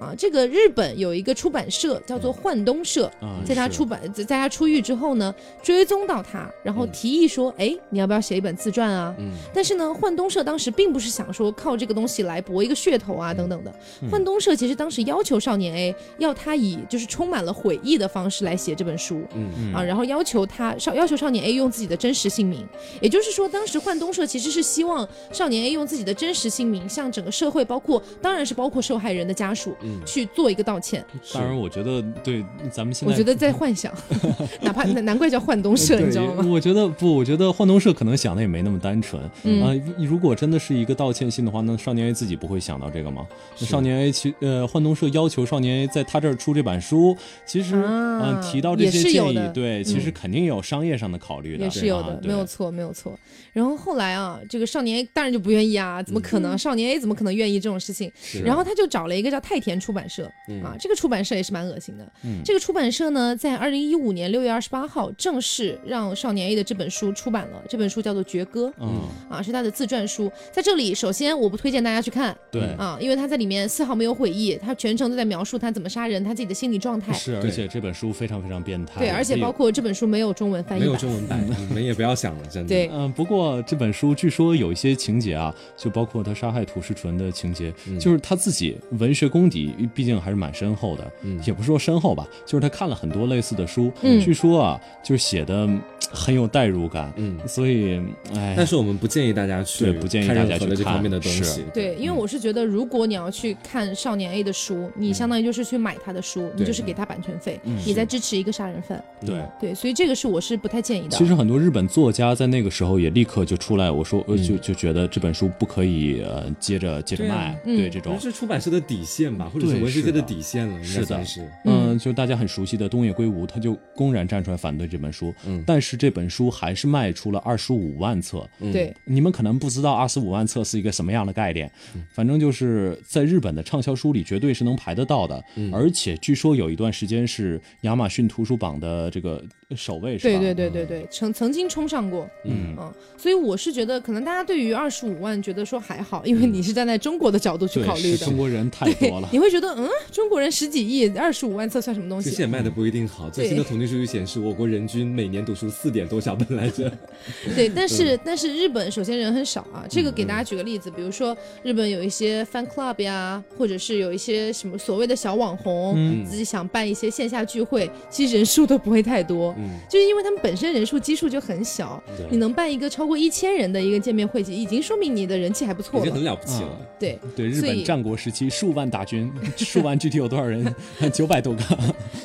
啊，这个日本有一个出版社叫做幻东社，在他出版，在他出狱之后呢，追踪到他，然后提议说，哎，你要不要写一本自传啊？嗯，但是呢，幻东社当时并不是想说靠这个东西来博一个噱头啊，等等的。幻东社其实当时要求少年 A 要他以就是充满了悔意的方式来写这本书，嗯嗯，啊，然后要求他少要求少年 A 用自己的真实姓名，也就是说，当时幻东社其实是希望少年 A 用自己的真实姓名向整个社会，包括当然是包括受害人的家属。去做一个道歉。当然，我觉得对咱们现在，我觉得在幻想，哪怕难怪叫幻东社，你知道吗？我觉得不，我觉得幻东社可能想的也没那么单纯啊。如果真的是一个道歉信的话，那少年 A 自己不会想到这个吗？少年 A 其呃，幻东社要求少年 A 在他这儿出这版书，其实嗯，提到这些建议，对，其实肯定有商业上的考虑的，也是有的，没有错，没有错。然后后来啊，这个少年 A 当然就不愿意啊，怎么可能？少年 A 怎么可能愿意这种事情？然后他就找了一个叫太田。出版社啊，这个出版社也是蛮恶心的。这个出版社呢，在二零一五年六月二十八号正式让少年 A 的这本书出版了。这本书叫做《绝歌》，嗯啊，是他的自传书。在这里，首先我不推荐大家去看，对啊，因为他在里面丝毫没有悔意，他全程都在描述他怎么杀人，他自己的心理状态。是，而且这本书非常非常变态。对，而且包括这本书没有中文翻译，没有中文版，你们也不要想了，真的。对，嗯，不过这本书据说有一些情节啊，就包括他杀害土石纯的情节，就是他自己文学功底。历毕竟还是蛮深厚的，也不是说深厚吧，就是他看了很多类似的书，嗯据说啊，就是写的很有代入感，嗯所以，哎，但是我们不建议大家去对不建议大家去看这方面的东看西。对，因为我是觉得，如果你要去看少年 A 的书，你相当于就是去买他的书，你就是给他版权费，你在支持一个杀人犯。对。对，所以这个是我是不太建议的。其实很多日本作家在那个时候也立刻就出来，我说，就就觉得这本书不可以呃接着接着对啊卖，嗯对这种是出版社的底线吧，或者文学界的是的底线了，是的是。嗯，就大家很熟悉的东野圭吾，他就公然站出来反对这本书，嗯。但是这本书还是卖出了二十五万册。对，你们可能不知道二十五万册是一个什么样的概念，反正就是在日本的畅销书里绝对是能排得到的，而且据说有一段时间是亚马逊图书榜的这个首位，是吧？对对对对对，曾曾经冲上过，嗯嗯所以我是觉得，可能大家对于二十五万觉得说还好，因为你是站在中国的角度去，考虑的中。国人太多了，。你会觉得，嗯，中国人十几亿，二十五万册算什么东西？其实也卖的不一定好。最新的统计数据显示，我国人均每年读书四点多小本来着。对，但是、嗯但是日本首先人很少啊，这个给大家举个例子，比如说日本有一些 fan club 呀，或者是有一些什么所谓的小网红，嗯自己想办一些线下聚会，其实人数都不会太多，嗯就是因为他们本身人数基数就很小，你能办一个超过一千人的一个见面会，已经说明你的人气还不错已经很了。不起了。对，对日本战国时期数万大军，数万具体有多少人？九百多个。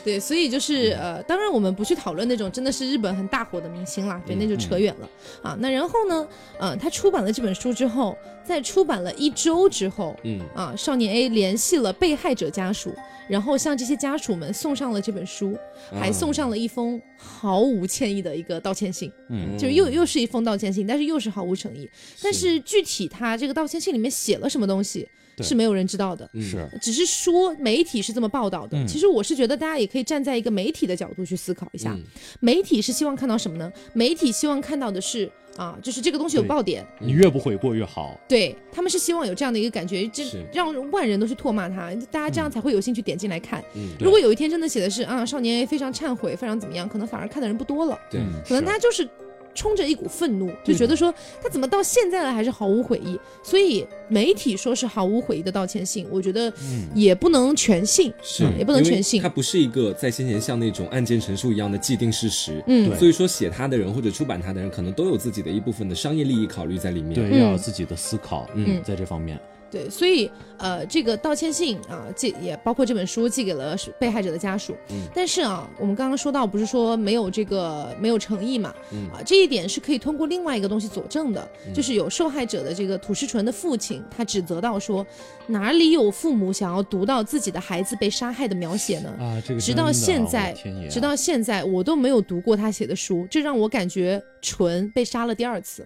对，所以就是呃，当然我们不去讨论那种真的是日本很大火的明星啦，对，那就扯远了、啊。那然后呢，呃，他出版了这本书之后，在出版了一周之后，嗯啊，少年 A 联系了被害者家属，然后向这些家属们送上了这本书，还送上了一封毫无歉意的一个道歉信。嗯，就又又是一封道歉信，但是又是毫无诚意。但是具体他这个道歉信里面写了什么东西，对是没有人知道的。嗯。是，只是说媒体是这么报道的，嗯。其实我是觉得大家也可以站在一个媒体的角度去思考一下，嗯。媒体是希望看到什么呢？媒体希望看到的是啊，就是这个东西有爆点，你越不悔过越好。对他们是希望有这样的一个感觉，这是。让万人都去唾骂他，大家这样才会有兴趣点进来看。嗯，如果有一天真的写的是啊，少年非常忏悔，非常怎么样，可能反而看的人不多了，对，嗯可能他就是。冲着一股愤怒，就觉得说他怎么到现在了还是毫无悔意，所以媒体说是毫无悔意的道歉信，我觉得也不能全信，是。嗯也不能全信。它。不是一个在先前像那种案件陈述一样的既定事实。嗯。所以说写他的人或者出版他的人，可能都有自己的一部分的商业利益考虑在里面。对，嗯要有自己的思考，嗯。在这方面，对，所以呃，这个道歉信啊，寄也包括这本书寄给了被害者的家属。嗯但是啊，我们刚刚说到，不是说没有这个没有诚意嘛？嗯啊，这一点是可以通过另外一个东西佐证的，就是有受害者的这个土石纯的父亲，他指责到说，哪里有父母想要读到自己的孩子被杀害的描写呢？啊，这个直到现在直到现在，我都没有读过他写的书，这让我感觉纯被杀了第二次。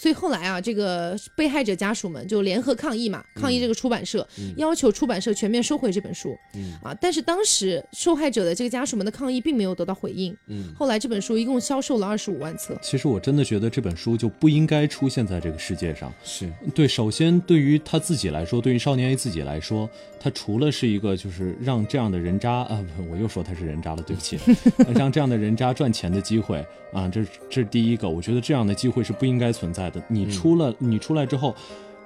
所以后来啊，这个被害者家属们就联合抗议嘛，抗议这个出版社，要求出版社全面收回这本书。啊，但是当时受害者的这个家属们的抗议并没有得到回应。嗯后来这本书一共销售了二十五万册。其实我真的觉得这本书就不应该出现在这个世界上。是，对，首先对于他自己来说，对于少年 A 自己来说，他除了是一个就是让这样的人渣啊，我又说他是人渣了，对不起，让这样的人渣赚钱的机会啊，这这是第一个，我觉得这样的机会是不应该存在的。你出了，你出来之后。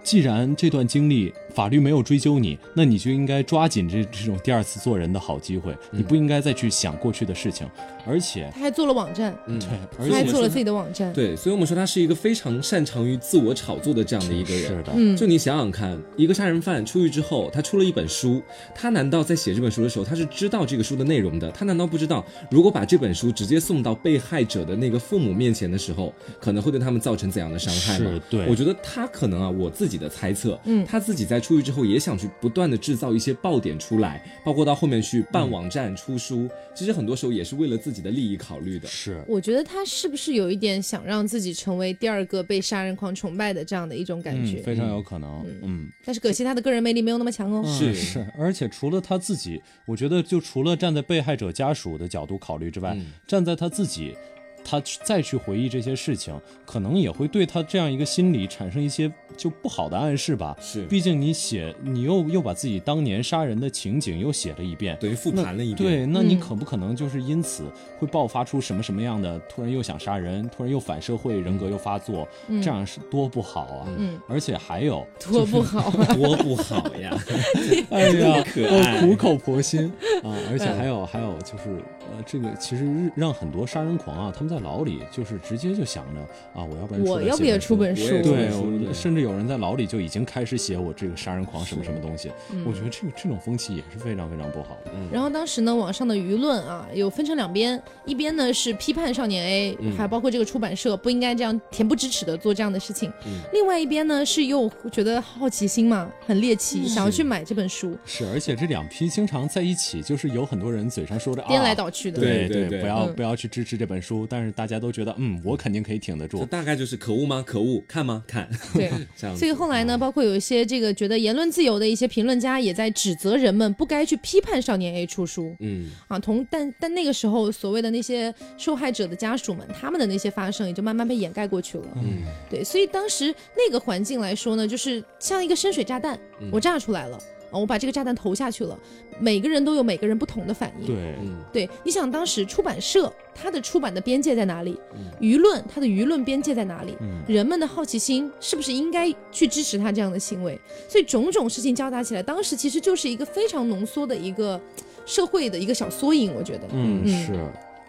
既然这段经历法律没有追究你，那你就应该抓紧这这种第二次做人的好机会，你不应该再去想过去的事情，而且他还做了网站，嗯对，而他还做了自己的网站。对，所以我们说他是一个非常擅长于自我炒作的这样的一个人。是的，嗯就你想想看，一个杀人犯出狱之后，他出了一本书，他难道在写这本书的时候，他是知道这个书的内容的？他难道不知道，如果把这本书直接送到被害者的那个父母面前的时候，可能会对他们造成怎样的伤害吗是？对我觉得他可能啊，我自己的猜测，嗯他自己在出狱之后也想去不断的制造一些爆点出来，包括到后面去办网站、出书，其实很多时候也是为了自己的利益考虑的。是我觉得他是不是有一点想让自己成为第二个被杀人狂崇拜的这样的一种感觉？嗯，非常有可能，嗯但是可惜他的个人魅力没有那么强哦。是是，而且除了他自己，我觉得就除了站在被害者家属的角度考虑之外，嗯站在他自己。他去再去回忆这些事情，可能也会对他这样一个心理产生一些就不好的暗示吧。是毕竟你写，你又又把自己当年杀人的情景又写了一遍，等于复盘了一遍。对，那你嗯可不可能就是因此会爆发出什么什么样的，突然又想杀人，突然又反社会人格又发作，这样是多不好啊！嗯，而且还有，多不好啊！多不好呀！哎呀，可爱呃苦口婆心啊！而且还有还有就是，呃，这个其实让很多杀人狂啊，他们在牢里就是直接就想着啊，我要不然出我要不也出本书？对，甚至有人在牢里就已经开始写我这个杀人狂什么什么东西。我觉得这个这种风气也是非常非常不好的。然后当时呢，网上的舆论啊，有分成两边，一边呢是批判少年 A，、还包括这个出版社不应该这样恬不知耻的做这样的事情，另外一边呢是又觉得好奇心嘛，很猎奇，想要去买这本书，是，而且这两批经常在一起，就是有很多人嘴上说着颠来啊。倒去的。对对对不要嗯不要去支持这本书，但是大家都觉得，嗯，我肯定可以挺得这住。大概就是可恶吗？可恶，看吗？看，对 这样。所以后来呢，包括有一些这个觉得言论自由的一些评论家，也在指责人们不该去批判少年 A 出书。嗯，啊，同但但那个时候所谓的那些受害者的家属们，他们的那些发声也就慢慢被掩盖过去了。嗯，对，所以当时那个环境来说呢，就是像一个深水炸弹，我炸出来了，啊，我把这个炸弹投下去了，每个人都有每个人不同的反应。对，嗯，对，你想当时出版社它的出版的边界在哪里？舆论它的舆论边界在哪里？嗯人们的好奇心是不是应该去支持他这样的行为？所以种种事情交杂起来，当时其实就是一个非常浓缩的一个社会的一个小缩影，我觉得。嗯，嗯是，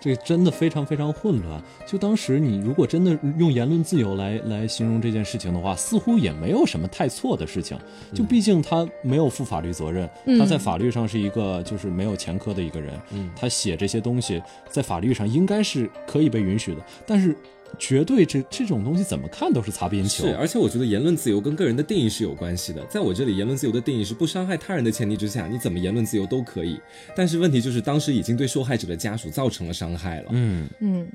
这真的非常非常混乱。就当时你如果真的用言论自由来来形容这件事情的话，似乎也没有什么太错的事情。就毕竟他没有负法律责任，嗯他在法律上是一个就是没有前科的一个人，嗯他写这些东西在法律上应该是可以被允许的，但是。绝对这这种东西怎么看都是擦边球，是，而且我觉得言论自由跟个人的定义是有关系的。在我这里，言论自由的定义是不伤害他人的前提之下，你怎么言论自由都可以。但是问题就是，当时已经对受害者的家属造成了伤害了。嗯，嗯，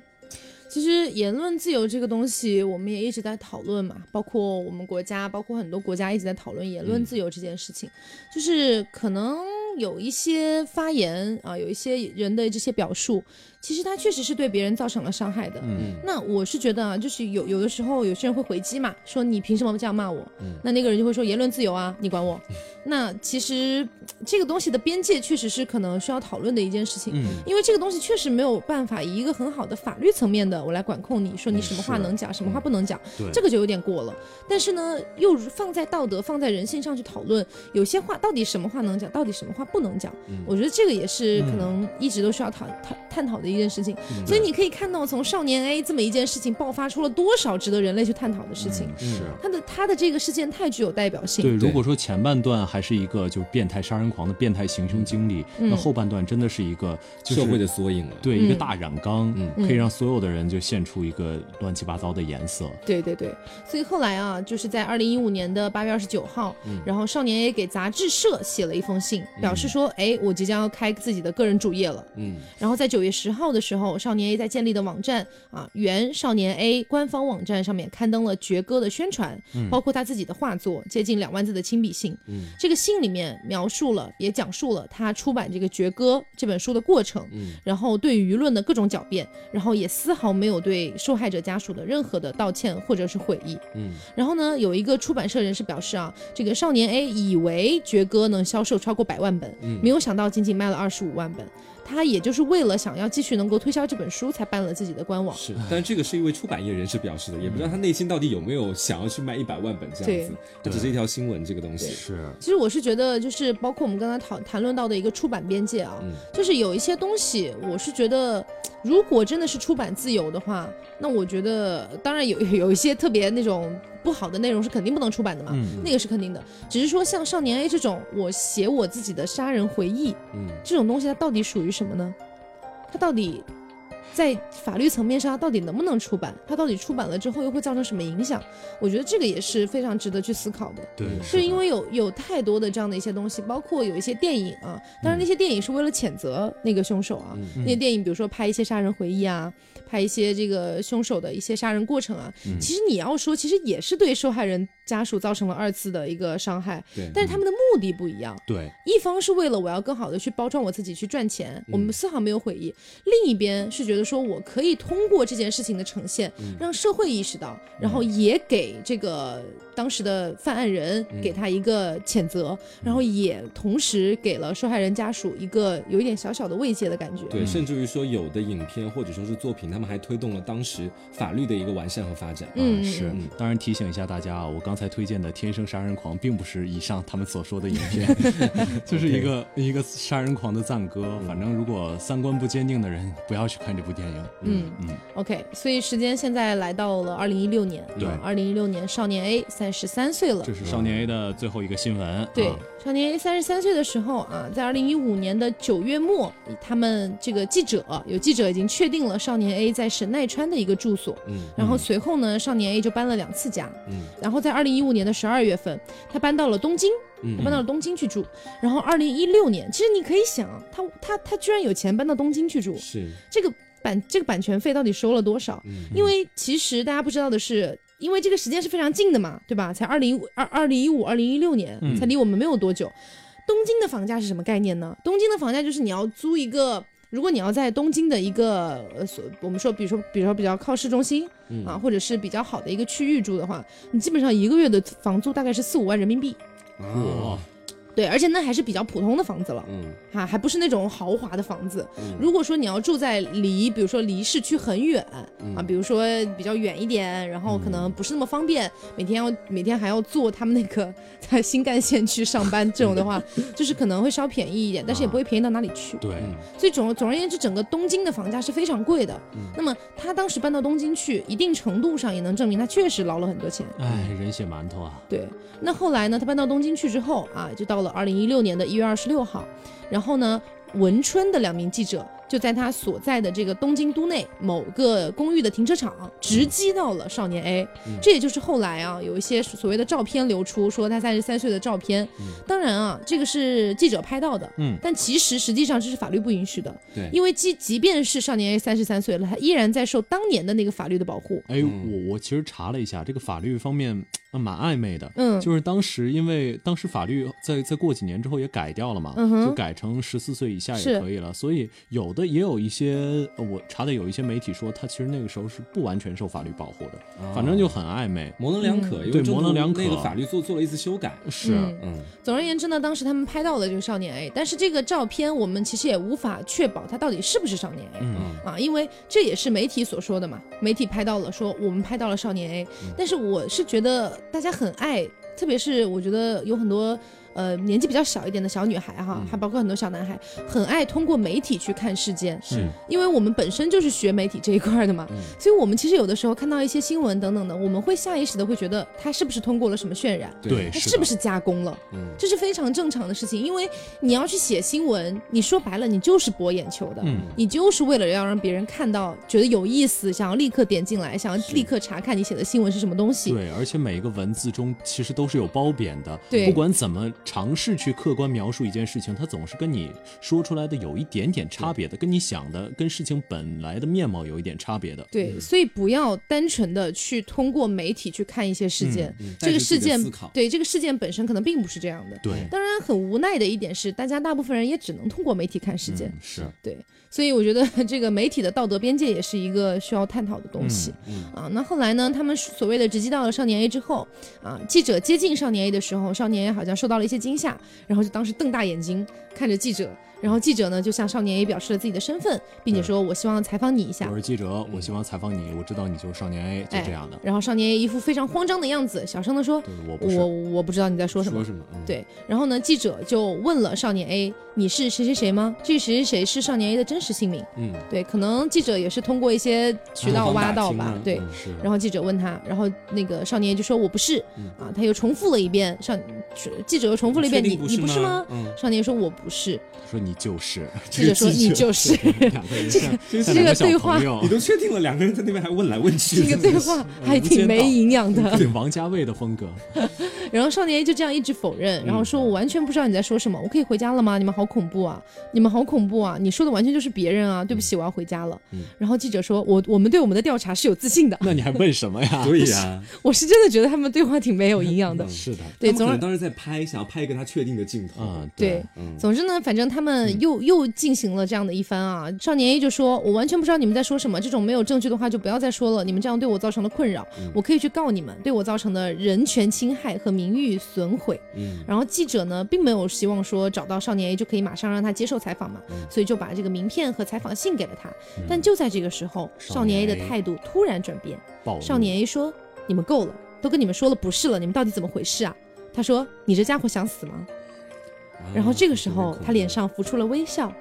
其实言论自由这个东西，我们也一直在讨论嘛，包括我们国家，包括很多国家一直在讨论言论自由这件事情。就是可能有一些发言啊，有一些人的这些表述，其实他确实是对别人造成了伤害的。嗯那我是觉得啊，就是有有的时候有些人会回击嘛，说你凭什么这样骂我？那那个人就会说言论自由啊，你管我？那其实这个东西的边界确实是可能需要讨论的一件事情。嗯因为这个东西确实没有办法以一个很好的法律层面的我来管控你，说你什么话能讲，什么话不能讲，对这个就有点过了。但是呢，又放在道德、放在人性上去讨论，有些话到底什么话能讲，到底什么话不能讲，我觉得这个也是可能一直都需要讨探探讨的一件事情。所以你可以看到，从少年 A 这么一件事情爆发出了多少值得人类去探讨的事情。是。他的他的这个事件太具有代表性。对，如果说前半段还是一个就是变态杀人狂的变态行凶经历，嗯那后半段真的是一个就是社会的缩影了。对一个嗯大染缸，可以让所有的人就现出一个乱七八糟的颜色。对对对，所以后来啊，就是在二零一五年的八月二十九号，然后少年 A 给杂志社写了一封信，表示说，哎，我即将要开自己的个人主页了。嗯，然后在九月十号的时候，少年 A 在建立的网站啊，原少年 A 官方网站上面刊登了爵哥的宣传，包括他自己的画作，接近两万字的亲笔信。嗯，这个信里面描述了，也讲述了他出版这个爵哥这本书的过程，嗯，然后对舆论的各种狡辩，然后也丝毫没有对受害者家属的任何的道歉或者是悔意。嗯，然后呢，有一个出版社人士表示啊，这个少年 A 以为爵哥能销售超过百万本，嗯没有想到仅仅卖了二十五万本。他也就是为了想要继续能够推销这本书，才办了自己的官网。是，但这个是一位出版业人士表示的，也不知道他内心到底有没有想要去卖一百万本这样子，这只是一条新闻这个东西。是，其实我是觉得，就是包括我们刚才讨谈论到的一个出版边界啊，嗯就是有一些东西，我是觉得，如果真的是出版自由的话，那我觉得，当然有 有一些特别那种不好的内容是肯定不能出版的嘛，嗯那个是肯定的。只是说像少年 A 这种，我写我自己的杀人回忆嗯，这种东西，它到底属于什么呢？它到底在法律层面上，它到底能不能出版？它到底出版了之后又会造成什么影响？我觉得这个也是非常值得去思考的。对，是因为有有太多的这样的一些东西，包括有一些电影啊，当然那些电影是为了谴责那个凶手啊，那些电影比如说拍一些杀人回忆啊，拍一些这个凶手的一些杀人过程啊，其实你要说，其实也是对受害人家属造成了二次的一个伤害，对，但是他们的目的不一样。对，一方是为了我要更好的去包装我自己去赚钱，我们丝毫没有悔意；另一边是觉得得说我可以通过这件事情的呈现，让社会意识到，然后也给这个当时的犯案人给他一个谴责，然后也同时给了受害人家属一个有一点小小的慰藉的感觉。对，甚至于说有的影片或者说是作品，他们还推动了当时法律的一个完善和发展。嗯是，当然提醒一下大家啊，我刚才推荐的《天生杀人狂》并不是以上他们所说的影片，就是一个一个杀人狂的赞歌。反正如果三观不坚定的人，不要去看这部电影。嗯。嗯。OK，所以时间现在来到了二零一六年，对。二零一六年少年 A 三十三岁了这。是少年 A 的最后一个新闻。对啊，少年 A 三十三岁的时候啊，在二零一五年的九月末，他们这个记者有记者已经确定了少年 A 在神奈川的一个住所。嗯然后随后呢，少年 A 就搬了两次家。嗯然后在二零一五年的十二月份，他搬到了东京，嗯他搬到了东京去住。然后二零一六年，其实你可以想，他他他居然有钱搬到东京去住，是，这个版这个版权费到底收了多少？嗯因为其实大家不知道的是，因为这个时间是非常近的嘛，对吧？才二零二二零一五、二零一六年，嗯才离我们没有多久。东京的房价是什么概念呢？东京的房价就是你要租一个，如果你要在东京的一个呃，所我们说，比如说，比如说比较靠市中心、嗯啊，或者是比较好的一个区域住的话，你基本上一个月的房租大概是四五万人民币。哇，对，而且那还是比较普通的房子了。嗯哈、还不是那种豪华的房子。嗯如果说你要住在离，比如说离市区很远、嗯啊，比如说比较远一点，然后可能不是那么方便，每天要每天还要坐他们那个在新干线去上班，这种的话，就是可能会稍便宜一点，但是也不会便宜到哪里去。对，嗯所以总总而言之，整个东京的房价是非常贵的。那么他当时搬到东京去，一定程度上也能证明他确实捞了很多钱。哎，人血馒头啊，对，那后来呢，他搬到东京去之后啊，就到了二零一六年的一月二十六号，然后呢，文春的两名记者就在他所在的这个东京都内某个公寓的停车场直击到了少年 A，、这也就是后来啊有一些所谓的照片流出，说他三十三岁的照片。当然啊，这个是记者拍到的，嗯但其实实际上这是法律不允许的，对因为即即便是少年 A 三十三岁了，他依然在受当年的那个法律的保护。哎，嗯我我其实查了一下，这个法律方面呃蛮暧昧的。嗯，就是当时，因为当时法律在在过几年之后也改掉了嘛，嗯就改成十四岁以下是也可以了。所以有的也有一些，呃我查的有一些媒体说，他其实那个时候是不完全受法律保护的，哦反正就很暧昧。模棱两可，因为对模棱两可那个法律做做了一次修改。是，嗯嗯总而言之呢，当时他们拍到了这个少年 A，但是这个照片我们其实也无法确保他到底是不是少年 A、嗯啊，因为这也是媒体所说的嘛，媒体拍到了说我们拍到了少年 A，、但是我是觉得大家很爱，特别是我觉得有很多。呃，年纪比较小一点的小女孩哈，还包括很多小男孩，很爱通过媒体去看事件，是。因为我们本身就是学媒体这一块的嘛，所以我们其实有的时候看到一些新闻等等的，我们会下意识的会觉得他是不是通过了什么渲染，对，他是不是加工了？嗯。这是非常正常的事情，因为你要去写新闻，你说白了，你就是博眼球的，嗯。你就是为了要让别人看到，觉得有意思，想要立刻点进来，想要立刻查看你写的新闻是什么东西。对，而且每一个文字中其实都是有褒贬的。对。不管怎么尝试去客观描述一件事情，它总是跟你说出来的有一点点差别的，跟你想的、跟事情本来的面貌有一点差别的。对，所以不要单纯的去通过媒体去看一些事件，嗯这个事件对这个事件本身可能并不是这样的。对，当然，很无奈的一点是，大家大部分人也只能通过媒体看事件。嗯是，对，所以我觉得 这个媒体的道德边界也是一个需要探讨的东西。嗯啊，那后来呢？他们所谓的直击到了少年 A 之后，啊，记者接近少年 A 的时候，少年 A 好像受到了一些惊吓，然后就当时瞪大眼睛看着记者，然后记者呢就向少年 A 表示了自己的身份，并且说：“我希望采访你一下我。是记者，我希望采访你，我知道你就是少年 A，就哎这样的。然后少年 A 一副非常慌张的样子，小声的说，我不：“我我不知道你在说什么。说什么？嗯，对，然后呢，记者就问了少年 A：“ 你是谁谁谁吗？这个谁谁谁是少年 A 的真实姓名。嗯，对，可能记者也是通过一些渠道挖到吧。对，嗯是，然后记者问他，然后那个少年 A 就说我不是，啊，他又重复了一遍，少记者又重复了一遍，你你不是吗少年说我不是，说你就是，记者说你就是，两个人像这个对话你都确定了，两个人在那边还问来问去，这个 对话还挺没营养的。对王家卫的风格。然后少年 A 就这样一直否认，然后说我完全不知道你在说什么，我可以回家了吗？你们好恐怖啊！你们好恐怖啊！你说的完全就是别人啊！对不起，我要回家了。然后记者说，我我们对我们的调查是有自信的。那你还问什么呀？对呀，我是真的觉得他们对话挺没有营养的。是的，对，总而他们可能当时在拍，想要拍一个他确定的镜头。嗯，对，嗯总之呢，反正他们们又又进行了这样的一番啊。少年 A 就说：“我完全不知道你们在说什么，这种没有证据的话就不要再说了。你们这样对我造成了困扰，我可以去告你们，对我造成的人权侵害和名誉损毁。”嗯，然后记者呢，并没有希望说找到少年 A 就可以马上让他接受采访嘛，所以就把这个名片和采访信给了他。但就在这个时候，少年 A 的态度突然转变。少年 A 说：“你们够了，都跟你们说了不是了，你们到底怎么回事啊？”他说：“你这家伙想死吗？”然后这个时候，他脸上浮出了微笑，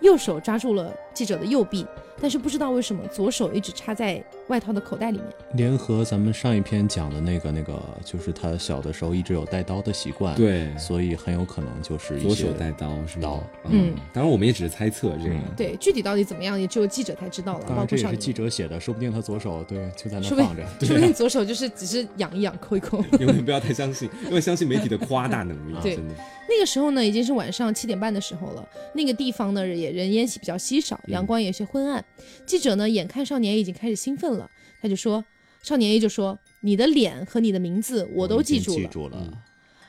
右手抓住了记者的右臂，但是不知道为什么左手一直插在外套的口袋里面。联合咱们上一篇讲的那个那个，就是他小的时候一直有带刀的习惯，，对所以很有可能就是左手带刀是吗刀？嗯，当然我们也只是猜测这个。嗯对，具体到底怎么样，也只有记者才知道了，当然这也是。记者写的，说不定他左手对就在那放着，说不定左手就是只是养一养、抠一抠。永远不要太相信，因为相信媒体的夸大能力，对真的。那个时候呢，已经是晚上七点半的时候了。那个地方呢，也人烟稀比较稀少，阳光也有些昏暗。记者呢，眼看少年 A 已经开始兴奋了，他就说：“少年 A 就说，你的脸和你的名字我都记住了。记住了，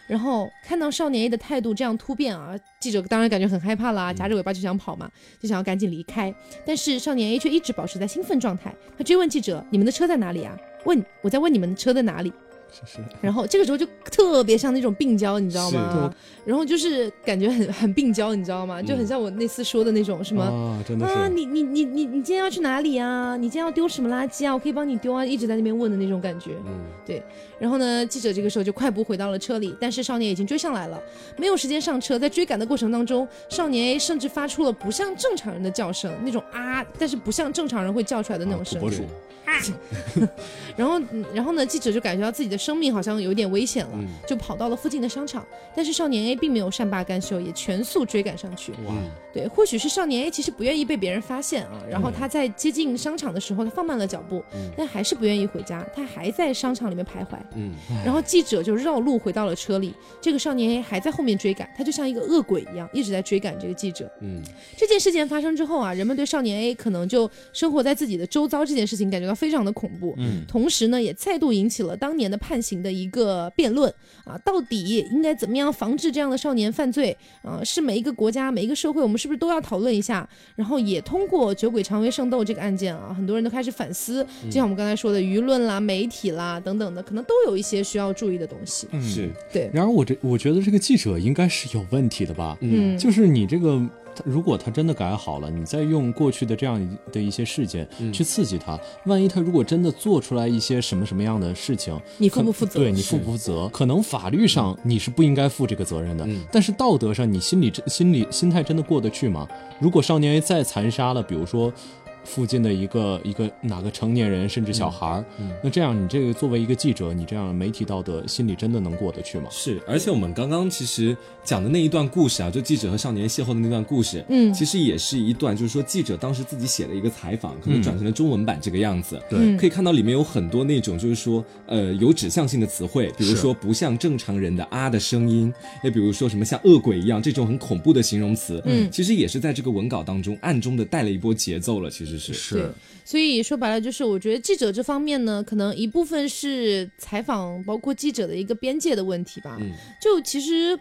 然后看到少年 A 的态度这样突变啊，记者当然感觉很害怕啦，夹着尾巴就想跑嘛，就想要赶紧离开。但是少年 A 却一直保持在兴奋状态，他追问记者：“你们的车在哪里啊？”问我在问你们车在哪里。是是，然后这个时候就特别像那种病娇，你知道是吗？然后就是感觉很很病娇，你知道吗？就很像我那次说的那种什么。啊，真的啊，你你你你你今天要去哪里啊？你今天要丢什么垃圾啊？我可以帮你丢啊！一直在那边问的那种感觉。嗯，对然后呢，记者这个时候就快步回到了车里，但是少年已经追上来了，没有时间上车。在追赶的过程当中，少年 A 甚至发出了不像正常人的叫声，那种啊，但是不像正常人会叫出来的那种声音。啊 然后，嗯然后呢，记者就感觉到自己的生命好像有点危险了，嗯就跑到了附近的商场。但是少年 A 并没有善罢甘休，也全速追赶上去。哇，对，或许是少年 A 其实不愿意被别人发现啊，然后他在接近商场的时候，他放慢了脚步，嗯但还是不愿意回家，他还在商场里面徘徊。嗯，然后记者就绕路回到了车里，这个少年 A 还在后面追赶，他就像一个恶鬼一样，一直在追赶这个记者。嗯，这件事件发生之后啊，人们对少年 A 可能就生活在自己的周遭这件事情感觉到非常的恐怖。嗯，同时呢，也再度引起了当年的判刑的一个辩论啊，到底应该怎么样防治这样的少年犯罪啊？是每一个国家、每一个社会，我们是不是都要讨论一下？然后也通过酒鬼常为圣斗这个案件啊，很多人都开始反思，就像我们刚才说的舆论啦、媒体啦等等的，可能都有一些需要注意的东西。嗯是，对，然而我这我觉得这个记者应该是有问题的吧？嗯，就是你这个，他如果他真的改好了，你再用过去的这样的一些事件嗯去刺激他，万一他如果真的做出来一些什么什么样的事情，你负不负责？对你负不负责？可能法律上你是不应该负这个责任的，嗯但是道德上你心里真心里心态真的过得去吗？如果少年 A 再残杀了，比如说。附近的一个一个哪个成年人甚至小孩儿、嗯。那这样你这个作为一个记者，你这样媒体道德心里真的能过得去吗？是，而且我们刚刚其实讲的那一段故事啊，就记者和少年邂逅的那段故事，嗯。其实也是一段，就是说记者当时自己写的一个采访，可能转成了中文版这个样子。对。嗯。可以看到里面有很多那种就是说，呃，有指向性的词汇，比如说不像正常人的啊的声音，也比如说什么像恶鬼一样这种很恐怖的形容词，嗯。其实也是在这个文稿当中暗中的带了一波节奏了，其实是。对，所以说白了就是，我觉得记者这方面呢，可能一部分是采访，包括记者的一个边界的问题吧。嗯。就其实，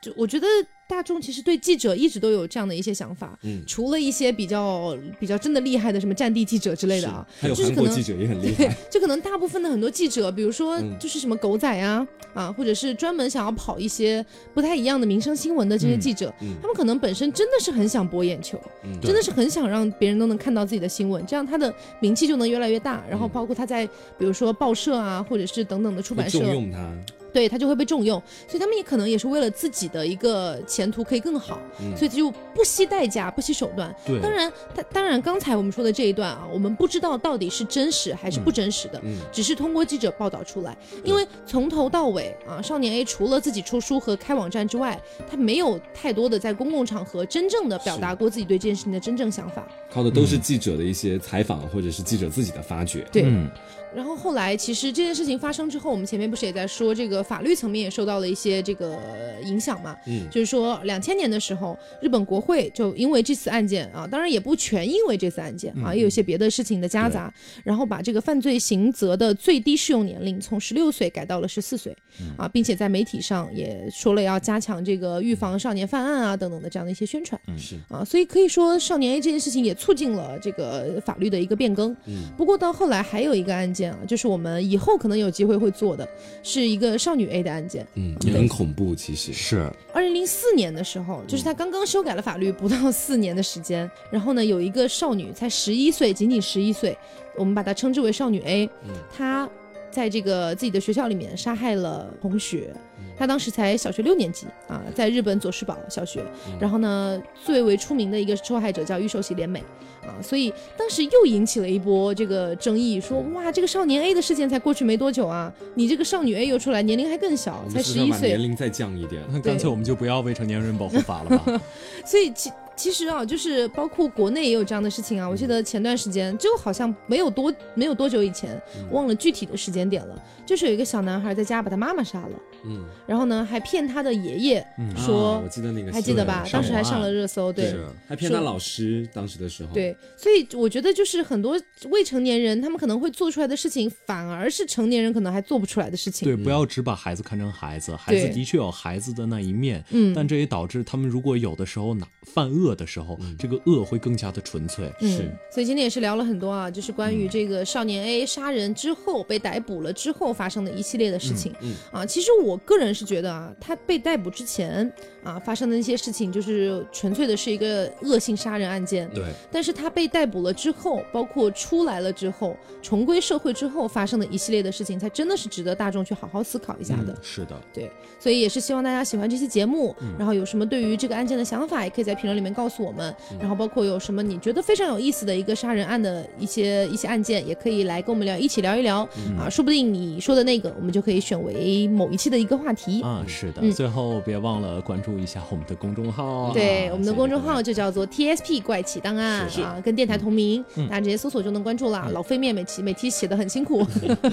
就我觉得大众其实对记者一直都有这样的一些想法，嗯。除了一些比较比较真的厉害的什么战地记者之类的啊，还有就是可能韩国记者也很厉对害，，就可能大部分的很多记者，比如说嗯。就是什么狗仔啊、啊，或者是专门想要跑一些不太一样的民生新闻的这些记者，嗯。他们可能本身真的是很想博眼球，嗯真的是很想让别人都能看到自己的新闻，这样他的名气就能越来越大。然后包括他在比如说报社啊，或者是等等的出版社，重用他，对他就会被重用，所以他们也可能也是为了自己的一个前途可以更好，嗯所以就不惜代价、不惜手段。对当然，他当然刚才我们说的这一段啊，我们不知道到底是真实还是不真实的，嗯只是通过记者报道出来。因为从头到尾啊，少年 A 除了自己出书和开网站之外，他没有太多的在公共场合真正的表达过自己对这件事情的真正想法。靠的都是记者的一些采访或者是记者自己的发掘。对，嗯然后后来其实这件事情发生之后，我们前面不是也在说这个法律层面也受到了一些这个影响嘛？嗯就是说两千年的时候，日本国会就因为这次案件啊，当然也不全因为这次案件啊，也有一些别的事情的夹杂，然后把这个犯罪刑责的最低适用年龄从十六岁改到了十四岁啊，并且在媒体上也说了要加强这个预防少年犯案啊等等的这样的一些宣传。嗯是啊，所以可以说少年 A 这件事情也促进了这个法律的一个变更。嗯不过到后来还有一个案件啊，就是我们以后可能有机会会做的，是一个少女 A 的案件。嗯，也很恐怖，其实是二零零四年的时候，就是他刚刚修改了法律，不到四年的时间，然后呢，有一个少女才十一岁，仅仅十一岁，我们把她称之为少女 A，她在这个自己的学校里面杀害了同学。她当时才小学六年级啊，在日本佐世保小学。然后呢，最为出名的一个受害者叫玉寿喜怜美啊，所以当时又引起了一波这个争议，说哇，这个少年 A 的事件才过去没多久啊，你这个少女 A 又出来，年龄还更小，才十一岁年，龄再降一点。那干脆我们就不要未成年人保护法了吧？所以其其实啊，就是包括国内也有这样的事情啊。我记得前段时间，就好像没有多没有多久以前，忘了具体的时间点了，就是有一个小男孩在家把他妈妈杀了，嗯，然后呢还骗他的爷爷说啊我，记得那个还记得吧？当时还上了热搜，对。是还骗他老师，当时的时候，对，所以我觉得就是很多未成年人，他们可能会做出来的事情，反而是成年人可能还做不出来的事情。对，不要只把孩子看成孩子，孩子的确有孩子的那一面，嗯但这也导致他们如果有的时候哪犯恶的时候，这个恶会更加的纯粹。嗯是，所以今天也是聊了很多啊，就是关于这个少年 A 杀人之后被逮捕了之后发生的一系列的事情。嗯啊，其实我个人是觉得啊，他被逮捕之前啊发生的那些事情，就是纯粹的是一个恶性杀人案件。对，但是他被逮捕了之后，包括出来了之后，重归社会之后发生的一系列的事情，才真的是值得大众去好好思考一下的。是的，对，所以也是希望大家喜欢这期节目，嗯然后有什么对于这个案件的想法，也可以在评论里面告诉我们。嗯。然后包括有什么你觉得非常有意思的一个杀人案的一些一些案件，也可以来跟我们聊，一起聊一聊、嗯。啊，说不定你说的那个，我们就可以选为某一期的一个话题。啊，是的。嗯。最后别忘了关注一下我们的公众号。对，啊我们的公众号就叫做 TSP 怪奇档案是啊，跟电台同名，嗯。大家直接搜索就能关注了。老飞面每期每期写的很辛苦，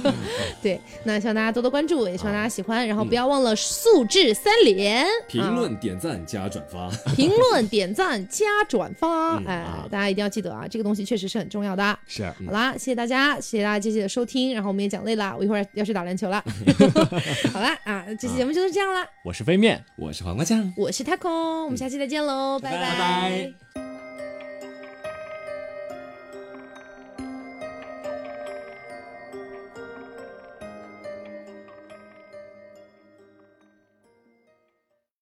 对，那希望大家多多关注，也希望大家喜欢，然后不要忘了素质三连，评啊。论、点赞加转发，评论、点赞、加转发，嗯哎啊，大家一定要记得啊，这个东西确实是很重要的。是。好啦，谢谢大家，谢谢大家这期的收听，然后我们也讲累了，我一会儿要去打篮球了。好啦，啊，这期节目就是这样啦，我是飞面。我是黄瓜酱。我是 taco，我们下期再见喽，拜拜拜